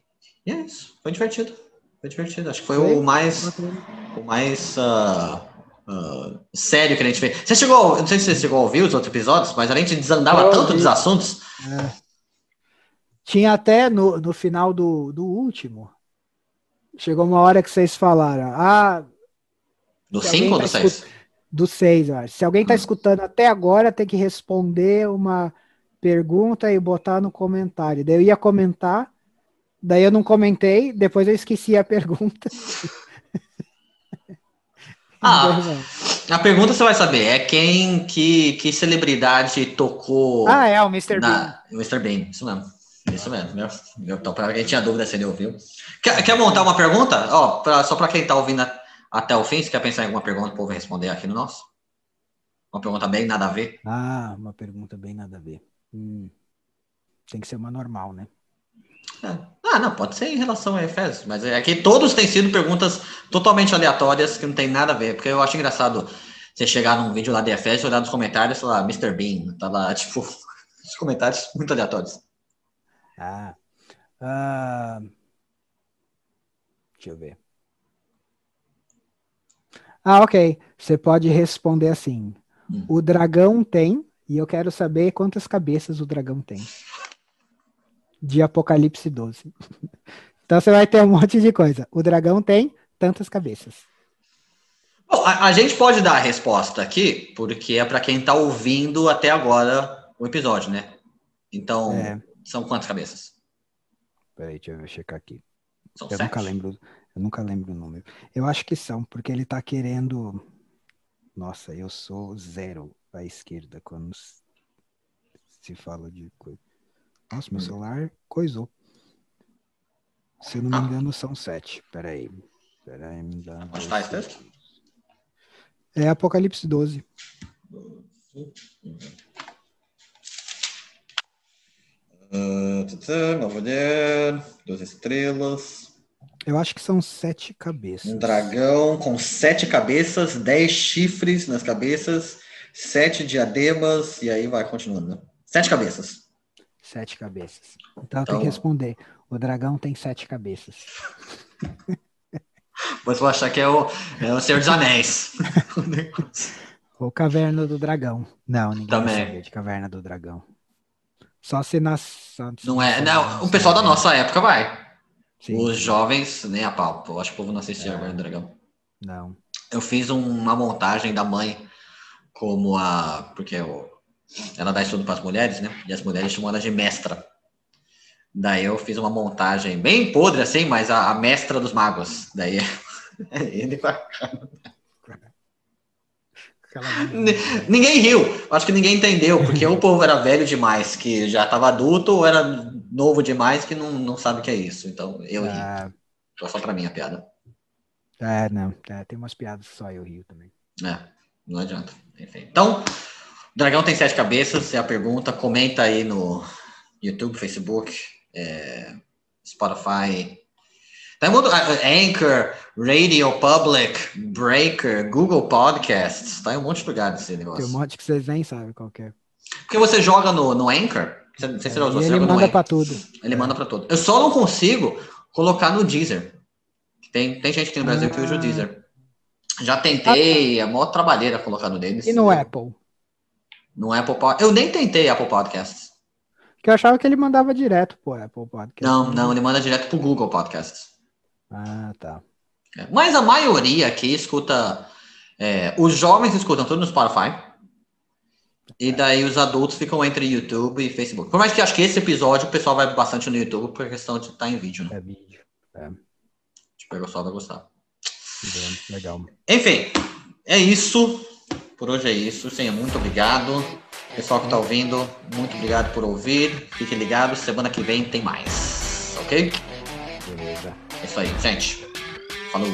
e é isso. Foi divertido. Foi divertido. Acho que foi Foi? o mais, o mais ah, ah, sério que a gente fez. Você chegou, eu não sei se você chegou a ouvir os outros episódios, mas a gente desandava tanto dos assuntos. Tinha até no, no final do, do último. Chegou uma hora que vocês falaram. Ah, Do Se 5 alguém ou tá do 6? do 6, eu acho. Se alguém está Hum. escutando até agora, tem que responder uma pergunta e botar no comentário. Daí eu ia comentar, daí eu não comentei, depois eu esqueci a pergunta. Ah, a pergunta você vai saber é quem, que, que celebridade tocou Ah, é, o Mr. Bean. na Mr. Bean, isso mesmo. Isso mesmo. Meu, meu, então, para quem tinha dúvida se ele ouviu. Quer, quer montar uma pergunta? Ó, pra- só para quem está ouvindo a- até o fim, se quer pensar em alguma pergunta, o povo responder aqui no nosso. Uma pergunta bem nada a ver. Ah, uma pergunta bem nada a ver. Hum, tem que ser uma normal, né? É. Ah, não, pode ser em relação a Efésios, mas é que todos têm sido perguntas totalmente aleatórias que não tem nada a ver, porque eu acho engraçado você chegar num vídeo lá de Efésios e olhar nos comentários, sei lá, Mr. Bean, tá lá, tipo, os comentários muito aleatórios. Ah, ah, deixa eu ver. Ah, ok. Você pode responder assim: Hum. o dragão tem, e eu quero saber quantas cabeças o dragão tem. De Apocalipse 12. Então você vai ter um monte de coisa. O dragão tem tantas cabeças. Bom, a, a gente pode dar a resposta aqui, porque é para quem tá ouvindo até agora o episódio, né? Então, É. são quantas cabeças? Peraí, deixa eu checar aqui. São Eu sete. nunca lembro, eu nunca lembro o número. Eu acho que são, porque ele tá querendo. Nossa, eu sou zero à esquerda quando se fala de coisa. Nossa, meu Hum. celular coisou. Se eu não me Ah. engano, são sete. Peraí. Peraí, me dá. Onde dois tá esse texto? É Apocalipse 12. Uh, tã, uma mulher, duas estrelas, Eu acho que são sete cabeças. um dragão com sete cabeças, dez chifres nas cabeças, sete diademas, e aí vai continuando, né? Sete cabeças. Sete cabeças. Então eu tenho Então- que responder. O dragão tem sete cabeças. Você vai achar que é o, é o Senhor dos Anéis. Ou Caverna do Dragão. Não, ninguém Também. de Caverna do Dragão. Só se nas. Não é? Não, o pessoal da nossa época vai. Sim, Os jovens, nem a pau. Eu acho que o povo não assistia É. agora do Dragão. Não. Eu fiz um- uma montagem da mãe como a. Porque eu, ela dá estudo para as mulheres, né? E as mulheres chamam ela de mestra. Daí eu fiz uma montagem bem podre, assim, mas a, a mestra dos magos. Daí é ele com a Ni- Ninguém riu. Acho que ninguém entendeu, porque ou o povo era velho demais, que já estava adulto, ou era novo demais, que não, não sabe o que é isso. Então, eu ri. Ah, Foi só pra mim a piada. É, não. É, tem umas piadas que só eu rio também. É, não adianta. Enfim. Então, Dragão tem sete cabeças, é a pergunta. Comenta aí no YouTube, Facebook, é, Spotify. Tem muito, Anchor, Radio Public, Breaker, Google Podcasts. Tá em um monte de lugares esse negócio. Tem um monte que vocês nem sabem qual é. Porque você joga no, no Anchor. Sei se é, você ele manda para tudo. Ele é. manda para tudo. Eu só não consigo colocar no Deezer. Tem, tem gente aqui no Brasil ah. que usa o Deezer. Já tentei, é mó trabalheira colocar no deles. E no Apple? No Apple Eu nem tentei Apple Podcasts. Que eu achava que ele mandava direto pro Apple Podcasts. Não, não, ele manda direto pro Google Podcasts. Ah, tá. É, mas a maioria aqui escuta. É, os jovens escutam tudo no Spotify. E daí os adultos ficam entre YouTube e Facebook. Por mais que acho que esse episódio o pessoal vai bastante no YouTube por questão de estar em vídeo, né? É vídeo. É. Tipo, o pessoal vai gostar. Legal. Enfim, é isso. Por hoje é isso. Senha, muito obrigado. Pessoal que está ouvindo, muito obrigado por ouvir. Fique ligado, semana que vem tem mais. Ok? Beleza. É isso aí, gente. Falou.